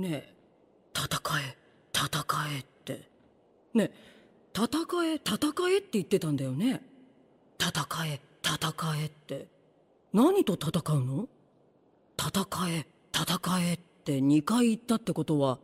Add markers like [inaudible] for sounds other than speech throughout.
ねえ戦え戦えって。ねえ戦え戦えって言ってたんだよね。戦え戦えって。何と戦うの？戦え戦えって2回言ったってことは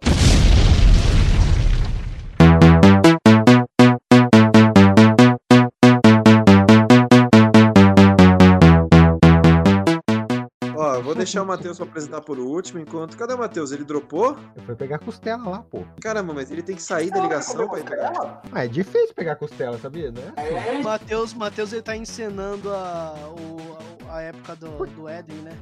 deixar o Matheus pra apresentar por último, enquanto. Cadê o Matheus? Ele dropou? Eu fui pegar costela lá, pô. Caramba, mas ele tem que sair da ligação pra ir pegar. Ah, é difícil pegar costela, sabia, né? O Matheus, Matheus ele tá encenando a, o- a época do, do Éden, né?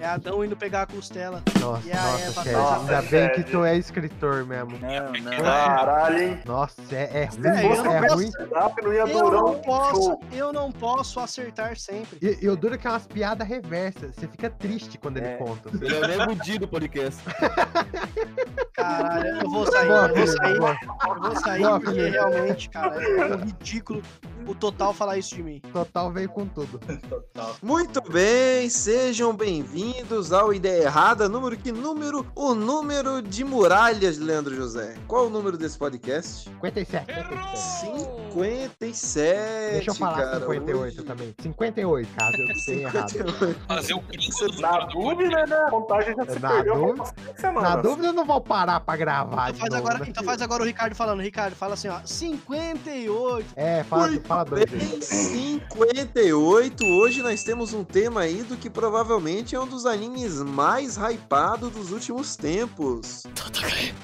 É Adão indo pegar a costela. Nossa, E a nossa, Eva faz- ainda bem que tu é escritor mesmo. Não, não. Caralho, hein? Nossa, é, é ruim, É, eu não é ruim. Eu não posso, eu não posso acertar sempre. E, e o duro que é umas piadas reversas. Você fica triste quando ele É. conta. [laughs] Ele é o nego Di do podcast. Caralho, eu vou sair, Boa, eu vou sair, boa. eu vou sair Boa, porque realmente, cara, é um ridículo o total falar isso de mim. Total veio com tudo. [laughs] Muito bem, sejam bem-vindos ao Ideia Errada. Número que número? O número de muralhas, Leandro José. Qual o número desse podcast? 57. 57. Deixa eu falar cara, 58 hoje- também. 58, caso eu tenha errado. 58. Fazer o do Na do dúvida, né? A contagem já se Na perdeu dúvida-. Na dúvida, eu não vou parar pra gravar. Então de faz, novo, agora, né? então faz agora o Ricardo falando. Ricardo, fala assim, ó. 58. É, fala, fala dois aí. Bem, 58. Hoje nós temos um tema aí do que provavelmente é um dos animes mais hypados dos últimos tempos.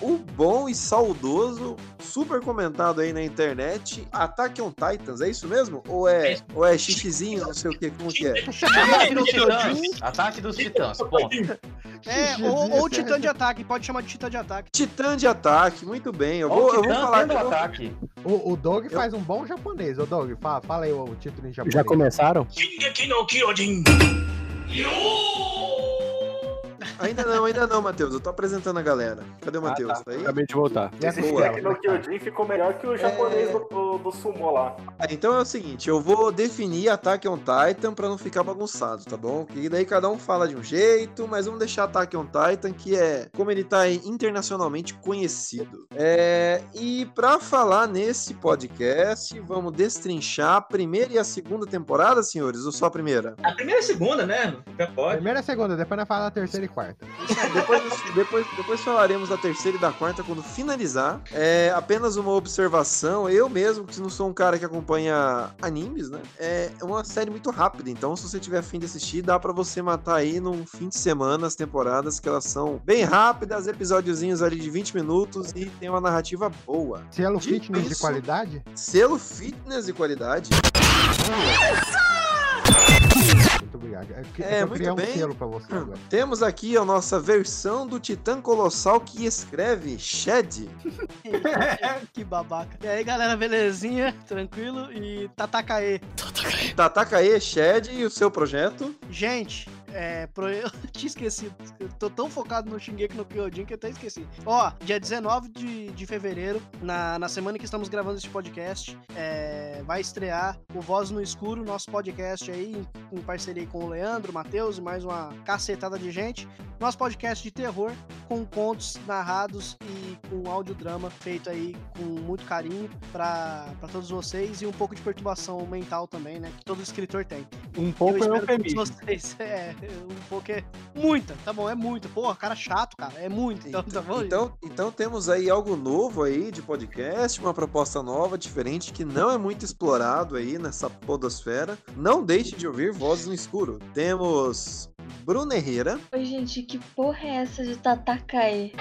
O bom e saudoso, super comentado aí na internet, Attack on Titans, é isso mesmo? Ou é, ou é xixizinho, não sei o que, como que é? [laughs] Ataque dos Titãs. Ataque dos Titãs. Ponto. É, ou, ou Titã de ataque, pode chamar de Titã de ataque. Titã de ataque, muito bem. Eu vou, o eu vou Titã falar tendo aqui. ataque. O, o Doug faz um bom japonês. Ô, Doug, fala, fala aí o título em japonês. Já começaram? Ainda não, ainda não, Matheus. Eu tô apresentando a galera. Cadê o Matheus? Tá aí? Acabei de voltar. E a Esse no é que tá? Kyojin ficou melhor que o japonês do, do, do sumo lá. Ah, Então é o seguinte, eu vou definir Attack on Titan pra não ficar bagunçado, tá bom? Que daí cada um fala de um jeito, mas vamos deixar Attack on Titan, que é como ele tá internacionalmente conhecido. É, e pra falar nesse podcast, vamos destrinchar a primeira e a segunda temporada, senhores, ou só a primeira? A primeira e a segunda, né? Já pode. Primeira e segunda, depois nós falamos a terceira e quarta. Depois, depois, depois falaremos da terceira e da quarta quando finalizar. É apenas uma observação. Eu mesmo, que não sou um cara que acompanha animes, né? É uma série muito rápida. Então, se você tiver afim de assistir, dá pra você matar aí num fim de semana as temporadas, que elas são bem rápidas, episódiozinhos ali de 20 minutos e tem uma narrativa boa. Selo Dito fitness de isso- qualidade? Selo fitness e qualidade. Muito obrigado. Eu, É, eu muito um bem. selo pra você agora. [clears throat] Temos aqui a nossa versão do Titã Colossal que escreve Shed. [laughs] que babaca. E aí, galera, belezinha? Tranquilo? E Tatakae. Tatakae Shed e o seu projeto. Gente, é, pro... eu [laughs] tinha esquecido. Eu tô tão focado no Shingeki no Kyojin que eu até esqueci. Ó, dia 19 de, de fevereiro, na, na semana que estamos gravando esse podcast, é, vai estrear o Voz no Escuro, nosso podcast aí, em, em parceria com o Leandro, o Matheus e mais uma cacetada de gente. Nosso podcast de terror, com contos narrados e com audiodrama feito aí com muito carinho pra pra todos vocês e um pouco de perturbação mental também, né? Que todo escritor tem. Um pouco eu é eufemismo. vocês. [laughs] É, é. Muita, tá bom? É muita. Porra, cara chato, cara. É muito. Então, tá bom? Então, então temos aí algo novo aí de podcast, uma proposta nova, diferente, que não é muito explorado aí nessa podosfera. Não deixe de ouvir Vozes no Escuro. Temos Bruna Herrera, Oi, gente, que porra é essa de Tatakae?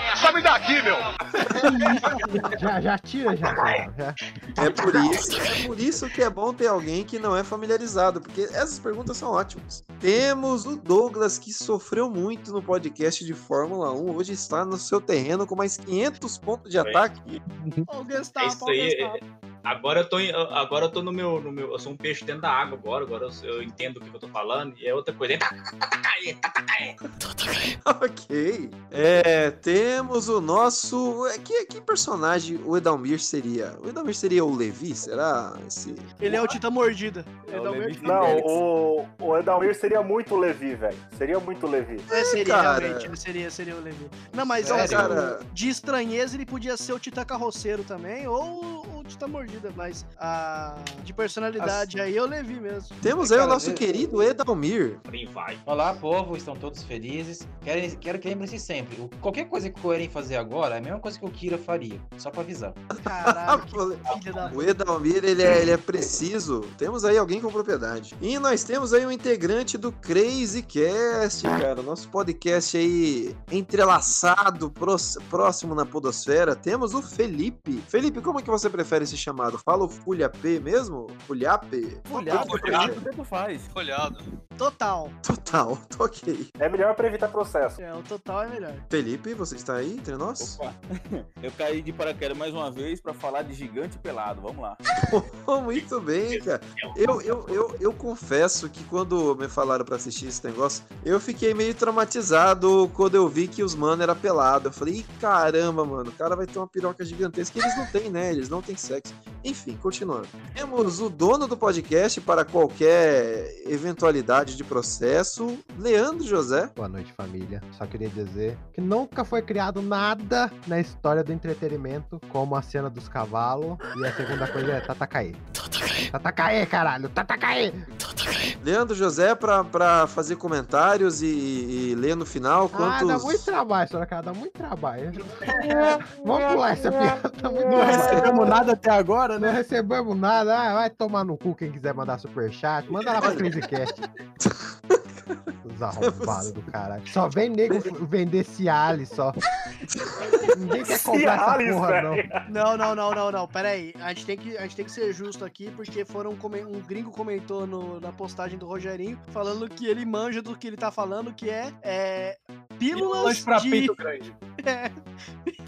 [laughs] Já, já tira, já. já. é por isso, é por isso que é bom ter alguém que não é familiarizado, porque essas perguntas são ótimas. Temos o Douglas que sofreu muito no podcast de Fórmula 1, hoje está no seu terreno com mais 500 pontos de ataque. Ó, o É Gestapo, Agora eu tô, agora eu tô no meu, no meu. Eu sou um peixe dentro da água agora. Agora eu, eu entendo o que eu tô falando. E é outra coisa. [laughs] Ok. É, temos o nosso. é, Que, que personagem o Edalmir seria? O Edalmir seria o Levi? Será? Esse... Ele é o Tita Mordida. É Ele o é Não, o, o Edalmir seria muito Levi, velho. Seria muito Levi. É, seria, cara. realmente, ele seria, seria o Levi. Não, mas É, ó, cara. de estranheza ele podia ser o Titã Carroceiro também, ou o Titã Mordida, mas a, de personalidade aí é o Levi mesmo. Temos aí o nosso eu- querido Edalmir. Aí vai. Olá, povo, estão todos felizes. Quero, quero que lembrem-se sempre: qualquer coisa que o Eren fazer agora é a mesma coisa que o Kira faria, só pra avisar. Caralho, [laughs] que filha da O Edalmir, ele é, ele é preciso. Temos aí alguém com propriedade. E nós temos aí um integrante do Crazy Cast, cara. Nosso podcast aí entrelaçado, próximo na podosfera. Temos o Felipe. Felipe, como é que você prefere esse chamado? Fala o Fulhapê mesmo? Fulhape? Olhado, Olhado. tanto faz. Olhado. Total. Total, [laughs] tô ok. É melhor pra evitar processo. É, o total é melhor. Felipe, você está aí entre nós? Opa, [laughs] eu caí de paraquedas mais uma vez pra falar de gigante pelado. Vamos lá. [laughs] Muito bem, cara. Eu, eu, eu, eu confesso que quando me falaram pra assistir esse negócio, eu fiquei meio traumatizado quando eu vi que os mano era pelado. Eu falei, "Ih, caramba, mano, o cara vai ter uma piroca gigantesca. E eles não têm, né? Eles não têm sexo. Enfim, continuando. Temos o dono do podcast para qualquer eventualidade de processo, Leandro José. Boa noite, família. Só queria dizer que nunca foi criado nada na história do entretenimento como a cena dos cavalos. E a segunda coisa é Tatakae. Tatakae, caralho! Tatakae! Leandro José para pra fazer comentários e, e ler no final Ah, quantos. dá muito trabalho, Sorocaba, dá muito trabalho. Vamos pular essa piada. Tá muito Não trabalho. recebemos nada até agora, Não né? recebemos nada. Ah, vai tomar no cu quem quiser mandar superchat. Manda lá pra [laughs] CrisyCast. [laughs] Os arrombados do caralho. Só vem nego vender Cialis só. Ninguém quer comprar essa Cialis, porra, não. velho. Não, não, não, não, não. Pera aí. A gente tem que, a gente tem que ser justo aqui, porque foram come- um gringo comentou no- na postagem do Rogerinho falando que ele manja do que ele tá falando, que é, é pílulas pra de... peito grande. [laughs] É,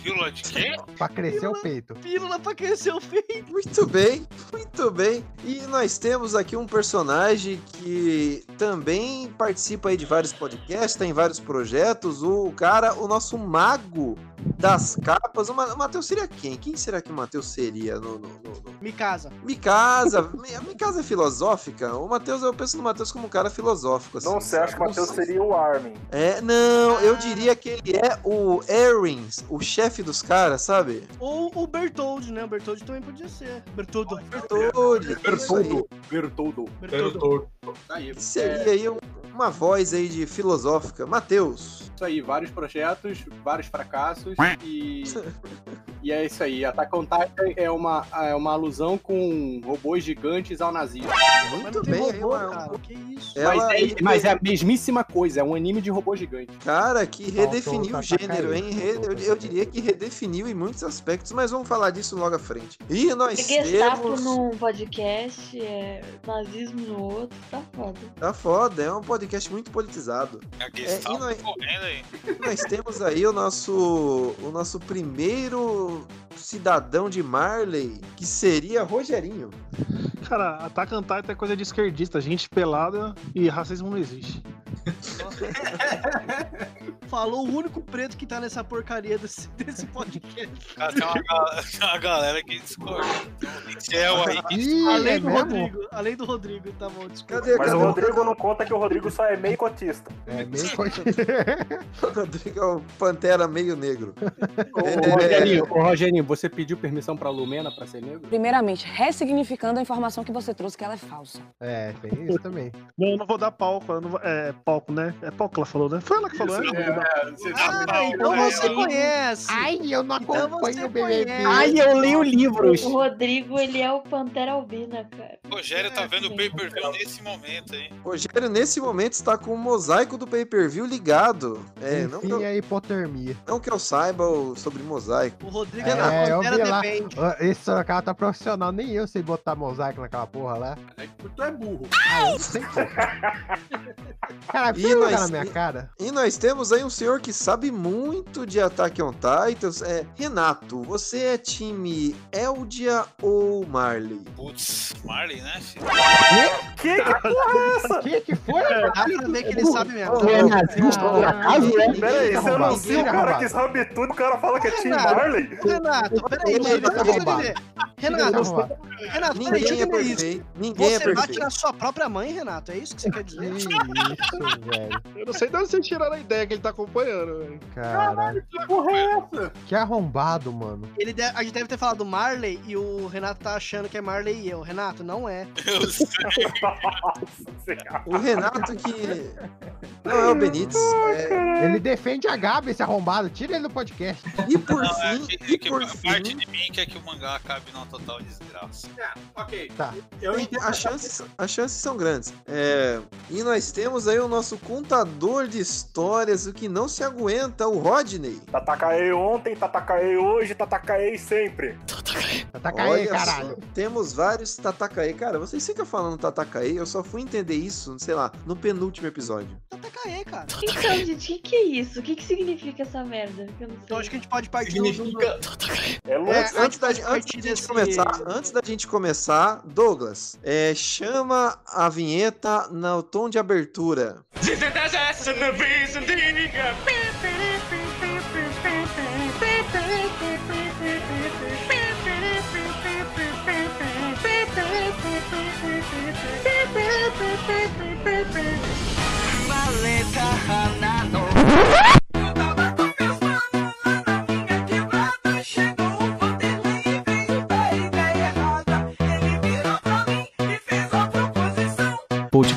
Pílula de quê? Pra crescer o peito. pílula pra crescer o peito. Muito bem, muito bem. E nós temos aqui um personagem que também participa aí de vários podcasts, tem vários projetos. O cara, o nosso mago das capas. O Ma- o Matheus seria quem? Quem será que o Matheus seria no, no, no, no... Mikasa, Mi- Mikasa é filosófica? O Matheus, eu penso no Matheus como um cara filosófico. Assim, Não sei, acho que o? Matheus seria o Armin. É, não, eu Ah. diria que ele é o Aerins, o chefe dos caras, sabe? Ou o Bertold, né? O Bertold também podia ser. Bertoldo. Bertoldi, isso aí. Bertoldo. Bertoldo. Bertoldo. Tá. Seria aí um- uma voz aí de filosófica. Matheus. Isso aí, vários projetos, vários fracassos e. [laughs] E é isso aí. Attack on Titan é uma, é uma alusão com robôs gigantes ao nazismo. Muito bem, robô, uma- cara. Que isso? Ela- mas, é, ele- mas é a mesmíssima coisa, é um anime de robô gigante. Cara, que redefiniu o o gênero, Tatakae. hein? Re- Eu, eu diria que redefiniu em muitos aspectos, mas vamos falar disso logo à frente. E nós Gestapo temos. num podcast, é, nazismo no outro, tá foda. Tá foda, é um podcast muito politizado. A e Gestapo nós- correndo aí. Nós temos aí o nosso, o nosso primeiro cidadão de Marley, que seria Rogerinho. Cara, on Titan é coisa de esquerdista, gente pelada e racismo não existe. [laughs] Falou o único preto que tá nessa porcaria desse, desse podcast. Cara, tem uma, gal- uma galera que discorda. Tem céu aí que Ih, além é do mesmo? Rodrigo. Além do Rodrigo, tá bom, desculpa. Cadê, Mas cadê o Rodrigo não conta que o Rodrigo só é meio cotista. É meio coisa. [laughs] O Rodrigo é o Pantera meio negro. Ô, Rogerinho, ô, Rogerinho, você pediu permissão pra Lumena pra ser negro? Primeiramente, ressignificando a informação que você trouxe, que ela é falsa. É, tem isso também. Não, eu não vou dar palco, eu não vou- é palco, né? É palco que ela falou, né? Foi ela que falou, né? você Ah, então É, você conhece. Ai, eu não Então acompanho você o BBB. Ai, eu leio livros! O Rodrigo, ele é o Pantera Albina, cara. O Rogério tá vendo o pay-per-view nesse momento aí. Rogério, nesse momento, está com o mosaico do pay-per-view ligado. É, não que, Enfim, eu, a hipotermia. não que eu saiba o- sobre mosaico. O Rodrigo É, é, da eu Pantera vi lá. Depende. Ó, Esse Sorocaba tá profissional, nem eu sei botar mosaico naquela porra lá. É que tu é burro. Ah, eu não sei. [laughs] E você nós- na minha cara? E nós temos aí um senhor que sabe muito de Attack on Titans. É, Renato, você é time Eldia ou Marley? Putz, Marley, né? filho? Que que porra é essa? Que que foi? Dá pra ver que ele sabe mesmo. Por acaso, é? Peraí, você Arrombado. anuncia o cara que sabe tudo, o cara fala que é Tim Renato, Marley? Renato, peraí. Ele tá Renato. Renato, peraí, deixa Ninguém eu é entender isso. perfeito. Ninguém é Você bate perfeito. na sua própria mãe, Renato? É isso que você quer dizer? Isso, velho. Eu não sei de onde vocês tiraram a ideia que ele tá acompanhando, velho. Caralho. Que porra é essa? Que arrombado, mano. Ele deve- a gente deve ter falado Marley e o Renato tá achando que é Marley e eu. Renato, não é. [laughs] Eu sei. O Renato que. Não é o Benítez. é- Ele defende a Gabi, esse arrombado. Tira ele do podcast. E por Não, é fim, e é por a parte de mim quer que o mangá acabe numa total desgraça. Ok. Tá. Eu tem- entendo. as, chances, as chances são grandes. É, e nós temos aí o nosso contador de histórias, o que não se aguenta, o Rodney. Tatakaei ontem, Tatakaei hoje, Tatakaei sempre. Aí, Olha caralho. só, temos vários Tatakae. Cara, vocês ficam falando Tatakae, eu só fui entender isso, sei lá, no penúltimo episódio. TKE, cara. Então, gente, o que, que é isso? O que, que significa essa merda? Eu não sei. Então acho que a gente pode partir do- do- Significa. É louco. É, Antes, da, antes da gente começar, antes da gente começar, Douglas, é, chama a vinheta no tom de abertura.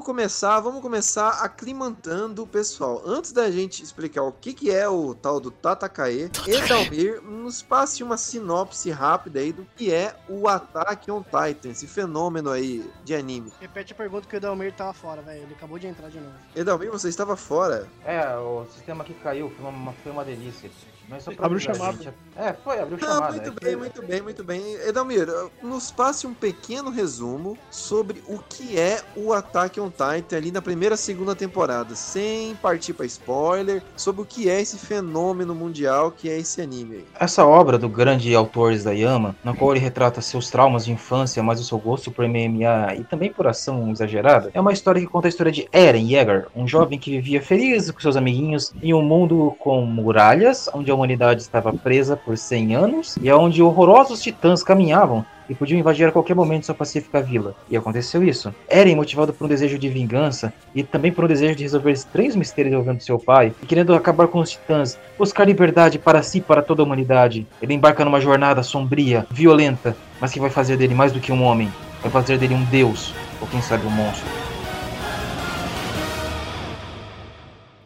Vamos começar, vamos começar aclimantando o pessoal. Antes da gente explicar o que, que é o tal do Tatakae, Edalmir nos passe uma sinopse rápida aí do que é o Attack on Titan, esse fenômeno aí de anime. Repete a pergunta que o Dalmir tava fora, velho. Ele acabou de entrar de novo. Edalmir, você estava fora. É, o sistema que caiu foi uma, foi uma delícia. Mas só pra Abriu chamada. gente, É, foi, abriu Não, chamada. muito é que- bem, muito bem, muito bem. Edalmir, nos passe um pequeno resumo sobre o que é o Attack on Titan ali na primeira e segunda temporada, sem partir pra spoiler, sobre o que é esse fenômeno mundial que é esse anime aí. Essa obra do grande autor Isayama, na qual ele retrata seus traumas de infância, mas o seu gosto por MMA e também por ação exagerada, é uma história que conta a história de Eren Yeager, um jovem que vivia feliz com seus amiguinhos em um mundo com muralhas, onde a humanidade estava presa por 100 anos e onde horrorosos titãs caminhavam e podiam invadir a qualquer momento sua pacífica vila. E aconteceu isso. Eren, motivado por um desejo de vingança e também por um desejo de resolver três mistérios envolvendo seu pai, e querendo acabar com os titãs, buscar liberdade para si e para toda a humanidade, ele embarca numa jornada sombria, violenta, mas que vai fazer dele mais do que um homem, vai fazer dele um deus, ou quem sabe um monstro.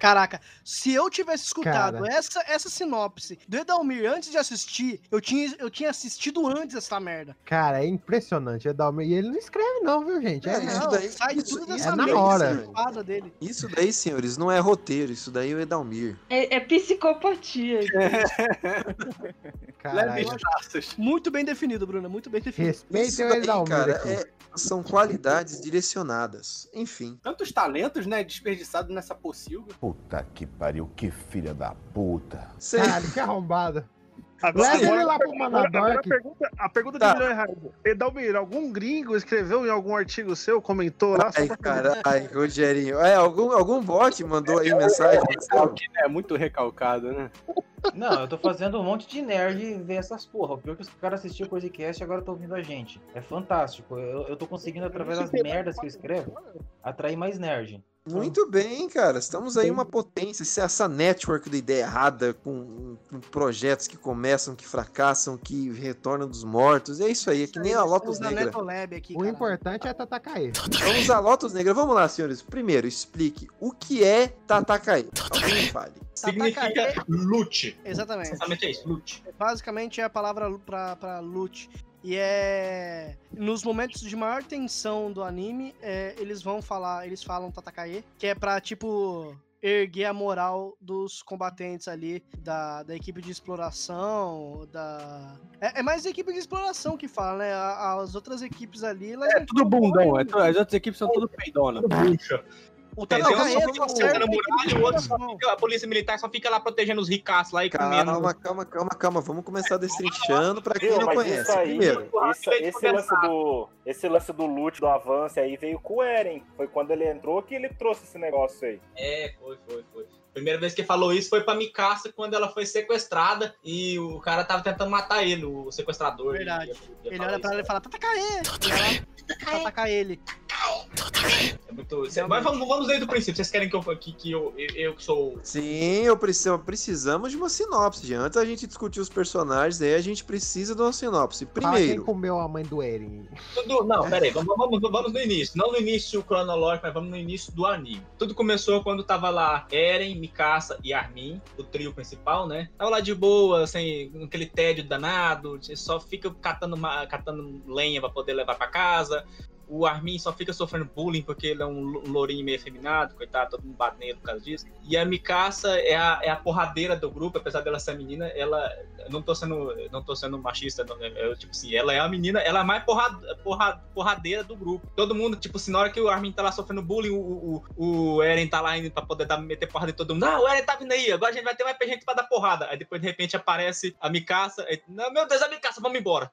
Caraca, se eu tivesse escutado Cara. essa, essa sinopse do Edalmir antes de assistir, eu tinha, eu tinha assistido antes essa merda. Cara, é impressionante. Edalmir. E ele não escreve, não, viu, gente? É, É, isso Não, daí- sai isso- tudo dessa é na hora. dele. Isso daí, senhores, não é roteiro, isso daí é o Edalmir. É, é psicopatia. [laughs] Caralho. Muito bem definido, Bruna, muito bem definido. Isso Respeitem o Edalmir cara, aqui. é- são qualidades direcionadas. Enfim. Tantos talentos, né, desperdiçados nessa pocilga. Puta que pariu, que filha da puta. Cê- Caralho, que arrombado. Agora, Leva ele lá pro a pergunta, a pergunta Tá. de milhão é errada. Edalmir, algum gringo escreveu em algum artigo seu, comentou lá? Ai, caralho, Rogerinho. É, algum, algum bot mandou aí mensagem. É muito recalcado, né? Não, eu tô fazendo um monte de nerd ver essas porra. O pior é que os caras assistiam o Coisecast e agora estão ouvindo a gente. É fantástico. Eu, eu tô conseguindo, através das merdas que eu escrevo, atrair mais nerd. Muito bem, cara. Estamos aí uma potência. esse- Essa network da ideia errada, com, com projetos que começam, que fracassam, que retornam dos mortos. É isso aí, é que nem a Lotus Negra. Aqui, O importante é Tatakae. Vamos a Lotus Negra. Vamos lá, senhores. Primeiro, explique o que é Tatakae. Alguém fale. Significa lute. Exatamente. Exatamente é isso, lute. Basicamente é a palavra lu- pra, pra loot. E é. Nos momentos de maior tensão do anime, é, eles vão falar, eles falam Tatakae, que é pra, tipo, erguer a moral dos combatentes ali, da, da equipe de exploração, da. É, é mais a equipe de exploração que fala, né? A- As outras equipes ali. Elas É tudo bundão, é as outras equipes são tudo peidona. Bucha. O? Tatakae Só é fica a muralha e o outro só fica, a polícia militar só fica lá protegendo os ricaços lá e comendo. Calma, calma, calma, calma. Vamos começar destrinchando pra quem Viu, não conhece. isso aí, Primeiro, isso- esse, lance do, esse lance do loot, do avanço aí, veio com o Eren. Foi quando ele entrou que ele trouxe esse negócio aí. É, foi, foi, foi. Primeira vez que falou isso foi pra Mikasa quando ela foi sequestrada e o cara tava tentando matar ele, o sequestrador. Verdade. Ia- ia Ele falar olha pra ela e fala, Tatakae! Tatakae ele. É. Cê- Mas vamos, vamos desde o princípio. Vocês querem que eu que, que eu, eu, eu que sou. Sim, eu preciso, precisamos de uma sinopse. gente. Antes da gente discutir os personagens, aí a gente precisa de uma sinopse. Fala quem Primeiro, comeu a mãe do Eren. Tudo, não, peraí, vamos, vamos, vamos no início. Não no início cronológico, mas vamos no início do anime. Tudo começou quando tava lá Eren, Mikasa e Armin, o trio principal, né? Tava lá de boa, sem aquele tédio danado, só fica catando, catando lenha pra poder levar pra casa. O Armin só fica sofrendo bullying porque ele é um lo- lourinho meio efeminado, coitado, todo mundo bate nele por causa disso. E a Mikasa é a, é a porradeira do grupo, apesar dela ser menina, ela. Não tô sendo, não tô sendo machista, não, eu, tipo assim, ela é a menina, ela é a mais porrada, porra, porradeira do grupo. Todo mundo, tipo assim, na hora que o Armin tá lá sofrendo bullying, o, o, o Eren tá lá indo pra poder dar, meter porrada em todo mundo. Não, o Eren tá vindo aí, agora a gente vai ter mais gente pra dar porrada. Aí depois, de repente, aparece a Mikasa. aí, não, meu Deus, a Mikasa, vamos embora.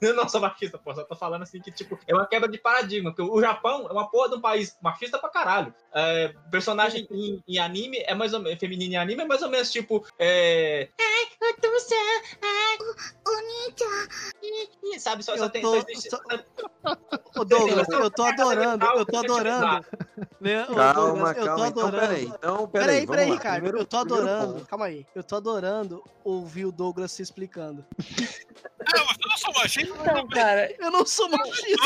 Eu não sou machista, pô, só tô falando assim que, tipo, é uma quebra de paradigma, porque o Japão é uma porra de um país machista pra caralho. É, personagem em, em anime é mais ou menos, feminino em anime é mais ou menos, tipo, é... Ai, o Tusa, ai, o, Ninja, sabe, só, só tem... tô- só existe- Ô Douglas, eu tô adorando, eu tô adorando. Né, Calma, Douglas, eu tô calma, então adorando. peraí, então peraí, Peraí, peraí, cara. Primeiro- eu tô adorando. Calma aí. Eu tô adorando ouvir o Douglas se explicando. Não, mas eu não sou machista. Então, cara. Eu não sou machista.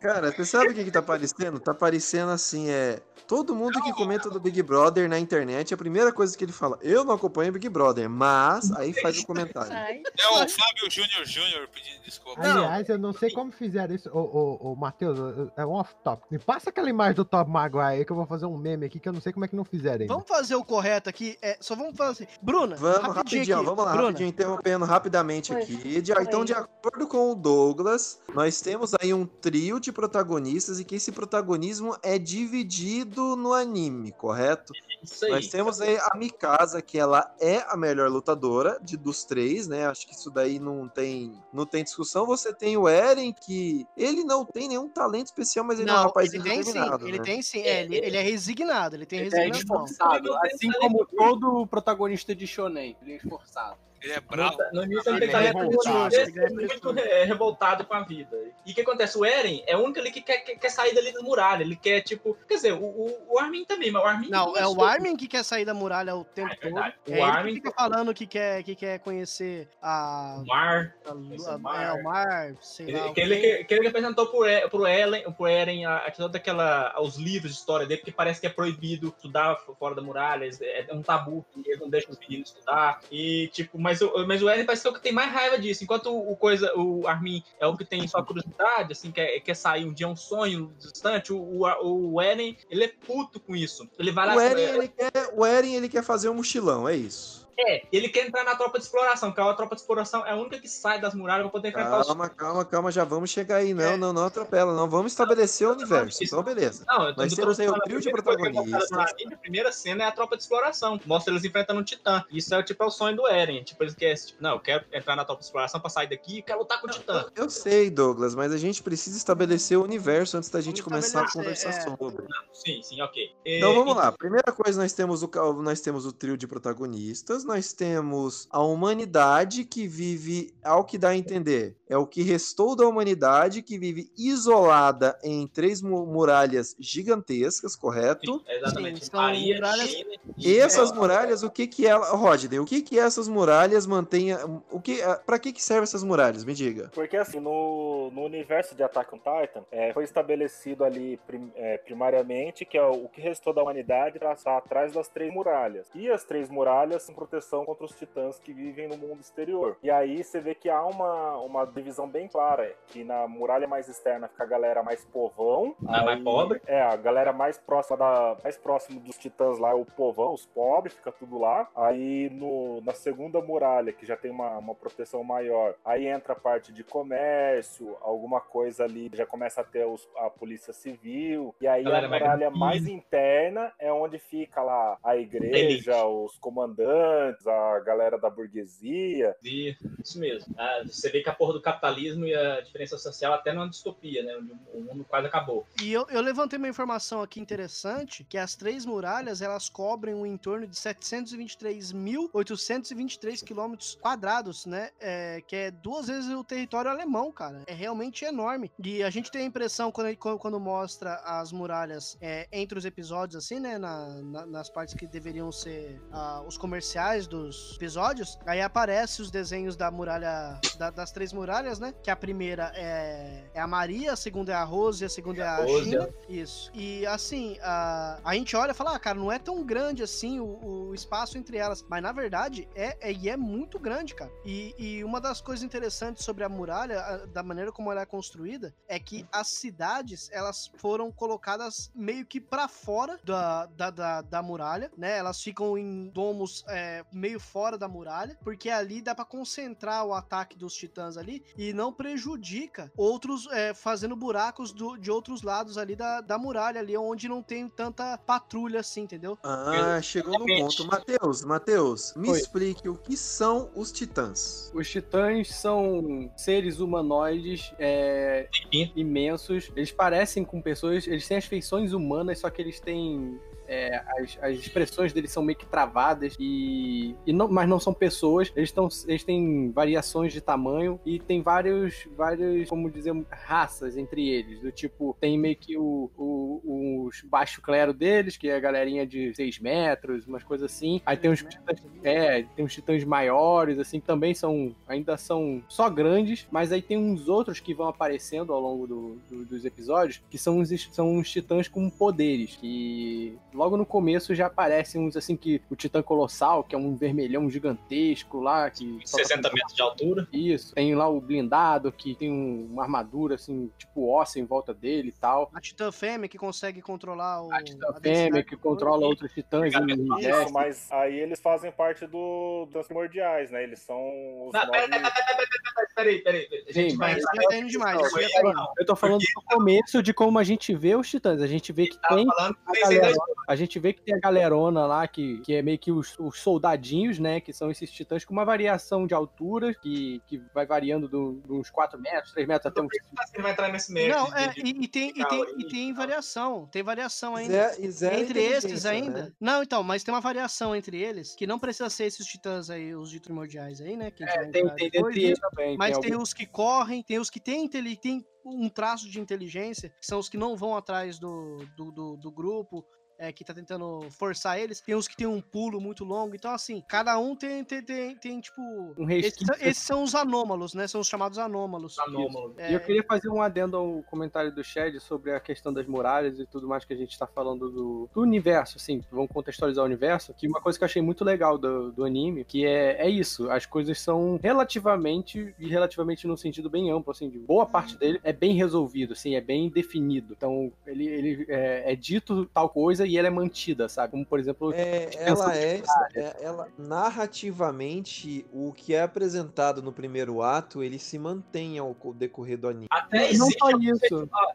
Cara, você sabe o que, que tá parecendo? Tá parecendo assim, é. Todo mundo que comenta do Big Brother na internet, a primeira coisa que ele fala, eu não acompanho Big Brother, mas aí faz o comentário. É o Fábio Júnior Júnior pedindo desculpa. Aliás, eu não sei como fizeram isso. Ô, ô, ô Matheus, é um off-top. Me passa aquela imagem do Top Maguire aí que eu vou fazer um meme aqui que eu não sei como é que não fizeram ainda. Vamos fazer o correto aqui. É, só vamos fazer assim. Bruna, Vamos rapidinho, aqui. vamos lá, Bruna, rapidinho, interrompendo rapidamente Oi. aqui. De- então, de acordo com o Douglas, nós temos aí um trio de protagonistas e que esse protagonismo é dividido no anime, correto? Isso aí. Nós temos aí a Mikasa, que ela é a melhor lutadora de, dos três, né? Acho que isso daí não tem, não tem discussão. Você tem o Eren, que ele não tem nenhum talento especial, mas ele é um Não, rapaz ele tem sim, ele né? tem sim. É, ele, ele é resignado, ele tem Ele é resignação. esforçado, assim como todo protagonista de Shonen. Ele é esforçado. Ele é bravo. No início ele Ele tem é revoltado. ele é muito é, revoltado com a vida. E o que acontece? O Eren é o único ali que quer, quer, quer sair dali da muralha. Ele quer, tipo. Quer dizer, o, o, o Armin também, mas o Armin. Não, é o começou- Armin que quer sair da muralha o tempo todo. verdade. O É ele Armin- que fica falando que quer, que quer conhecer a. O mar. a, a- mar. É, o mar, sei Ele, lá. o que, ele, que, que ele apresentou pro, E- pro, Ellen, pro Eren a, a, toda aquela, os livros de história dele, porque parece que é proibido estudar fora da muralha, é, é um tabu, que eles não deixam os meninos estudar. E, tipo, mas, o- mas o Eren parece que é o que tem mais raiva disso. Enquanto o, coisa, o Armin é o que tem só curiosidade, assim, quer, quer sair um dia, um sonho distante, o, o, o Eren, ele é puto com isso. Ele vai lá O Eren, ele quer, o Eren, ele quer fazer um mochilão, é isso. É, ele quer entrar na tropa de exploração, porque a tropa de exploração é a única que sai das muralhas pra poder enfrentar os Calma, calma, calma, já vamos chegar aí. É. Não, não, não atropela, não. Vamos estabelecer o universo. Então, beleza. Não, eu tô Nós eu temos aí o trio de que eu protagonistas. A primeira cena é a tropa de exploração. Mostra eles enfrentando um titã. Isso é tipo é o sonho do Eren. Tipo, eles querem, tipo, não, eu quero entrar na tropa de exploração pra sair daqui e quero lutar com o titã. Eu sei, Douglas, mas a gente precisa estabelecer o universo antes da gente começar a conversar sobre. Sim, sim, ok. Então É, vamos e- lá. Primeira coisa, nós temos o nós temos o trio de protagonistas, nós temos a humanidade que vive, ao que dá a entender, é o que restou da humanidade que vive isolada em três mu- muralhas gigantescas, correto? Exatamente. são Maria, muralhas- China, E essas é, muralhas, o que que ela, Rodney, o que que essas muralhas mantenha, o que, para que que servem essas muralhas? Me diga. Porque assim, no, no universo de Attack on Titan, é, foi estabelecido ali prim- é, primariamente que é o, o que restou da humanidade estar atrás das três muralhas. E as três muralhas são proteção contra os titãs que vivem no mundo exterior. E aí você vê que há uma, uma divisão bem clara, que na muralha mais externa fica a galera mais povão. A mais pobre. É, a galera mais próxima da mais próximo dos titãs lá é o povão, os pobres, fica tudo lá. Aí no, na segunda muralha, que já tem uma, uma proteção maior, aí entra a parte de comércio, alguma coisa ali, já começa a ter os- a polícia civil. E aí Galera a muralha mais interna é onde fica lá a igreja, os comandantes, a galera da burguesia. E- Isso mesmo. Ah, você vê que a porra do capitalismo e a diferença social até numa distopia, né? Onde o mundo quase acabou. E eu, eu levantei uma informação aqui interessante, que as três muralhas, elas cobrem um entorno de 723.823 quilômetros quadrados, né? É, que é duas vezes o território alemão, cara. É realmente enorme. E a gente tem a impressão, quando, quando, mostra as muralhas é, entre os episódios, assim, né? Na, na- nas partes que deveriam ser ah, os comerciais dos episódios, aí aparece os desenhos da muralha, da- das três muralhas, né? Que a primeira é, é a Maria, a segunda é a Rose e a segunda é a Rose, China. é. Isso. E assim, a, a gente olha e fala, ah, cara, não é tão grande assim o, o espaço entre elas. Mas na verdade é, é e é muito grande, cara. E, e uma das coisas interessantes sobre a muralha, a- da maneira como ela é construída, é que as cidades elas foram colocadas meio que pra fora da, da, da, da muralha, né? Elas ficam em domos é, meio fora da muralha, porque ali dá pra concentrar o ataque dos titãs ali e não prejudica outros é, fazendo buracos do- de outros lados ali da, da muralha ali onde não tem tanta patrulha assim, entendeu? Ah, chegou no ponto. Matheus, Matheus, me Oi. explique o que são os titãs. Os titãs são seres humanoides é, imensos. Eles parecem com pessoas, eles têm as feições humanas, só que eles têm. É, as, as expressões deles são meio que travadas e, e não, mas não são pessoas. Eles, tão, eles têm variações de tamanho e tem vários, vários, como dizer, raças entre eles. Do tipo, tem meio que o, o, os baixo clero deles, que é a galerinha de 6 metros, umas coisas assim. Aí tem os titãs, é, tem uns titãs maiores, assim, que também são, ainda são só grandes, mas aí tem uns outros que vão aparecendo ao longo do- do- dos episódios, que são uns, são uns titãs com poderes, que logo no começo já aparecem uns, assim, que o titã colossal, que é um vermelhão gigantesco lá, que... só tá 60 com- metros de altura. Isso, tem lá o blindado, que tem um- uma armadura, assim, tipo ossa em volta dele e tal. A Titã Fêmea que consegue controlar o. A A fêmea que controla outros titãs. Isso, mas aí eles fazem parte do, dos primordiais, né? Eles são os Não, pera, nove- Peraí, peraí. Gente, Mas mas- já tá indo demais. isso já tá indo. Eu tô falando do começo de como a gente vê os titãs. A gente vê que tem a, pensei galera, a gente vê que tem a galerona lá, que, que é meio que os, os soldadinhos, né? Que são esses titãs com uma variação de altura, que, que vai variando do- de uns 4 metros, 3 metros até uns. Ele vai entrar nesse mérito. Não, é, de- e, e tem, e, tem, e tem variação. Tem variação ainda. Zé- e zero entre esses inteligência, ainda. né? Não, então, mas tem uma variação entre eles, que não precisa ser esses titãs aí, os de primordiais aí, né? Que É, tem, tem depois eles disso. também. Mas tem tem os que correm, tem os que têm, tem um traço de inteligência, que são os que não vão atrás do, do, do, do grupo. É, que tá tentando forçar eles, tem uns que tem um pulo muito longo, então assim, cada um tem, tem, tem, tem, tipo. Um esses, resquício. esses são os anômalos, né? São os chamados anômalos. Isso. É, E eu queria fazer um adendo ao comentário do Shed sobre a questão das muralhas e tudo mais que a gente tá falando do, do universo, assim, vamos contextualizar o universo, que uma coisa que eu achei muito legal do, do anime, que é, é isso, as coisas são relativamente, e relativamente num sentido bem amplo, assim, de boa parte dele é bem resolvido, assim, é bem definido. Então, ele, ele é, é dito tal coisa e ela é mantida, sabe? Como, por exemplo... É, ela é, é- ela narrativamente o que é apresentado no primeiro ato ele se mantém ao co- decorrer do anime. Até Não existe, alguns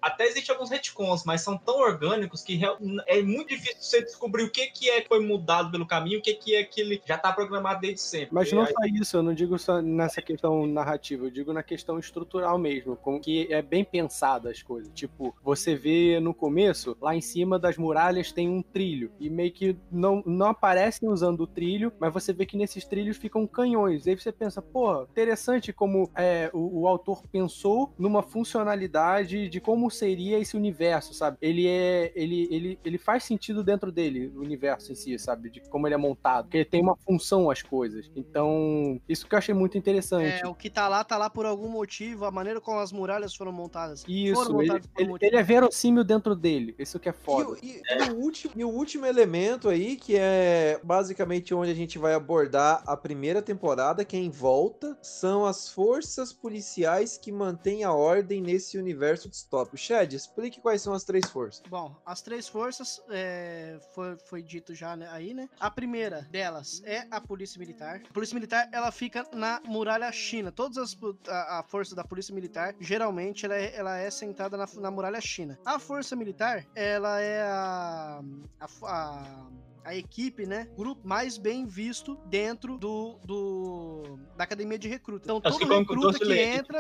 até existe alguns retcons, mas são tão orgânicos que é muito difícil você descobrir o que, que é que foi mudado pelo caminho, o que, que é que ele já tá programado desde sempre. Mas não aí- só isso, eu não digo só nessa questão narrativa, eu digo na questão estrutural mesmo, como que é bem pensada as coisas. Tipo, você vê no começo, lá em cima das muralhas tem um trilho, e meio que não, não aparecem usando o trilho, mas você vê que nesses trilhos ficam canhões. E aí você pensa, pô, interessante como é, o, o autor pensou numa funcionalidade de como seria esse universo, sabe? Ele é. Ele, ele, ele faz sentido dentro dele, o universo em si, sabe? De como ele é montado. Porque tem uma função as coisas. Então, isso que eu achei muito interessante. É, o que tá lá, tá lá por algum motivo, a maneira como as muralhas foram montadas. Isso, foram ele, montadas ele, motivo. ele é verossímil dentro dele. Isso que é foda. E, e- e o último, e o último elemento aí, que é basicamente onde a gente vai abordar a primeira temporada, que é em volta, são as forças policiais que mantêm a ordem nesse universo distópico. Chad, explique quais são as três forças. Bom, as três forças é, foi, foi dito já né, aí, né? A primeira delas é a polícia militar. A polícia militar ela fica na muralha China. Todas as a, a força da polícia militar geralmente ela é, ela é sentada na, na muralha China. A força militar ela é a, a, a a equipe, né? Grupo mais bem visto dentro do, do da academia de recruta. Então, Acho todo que recruta que leite, entra.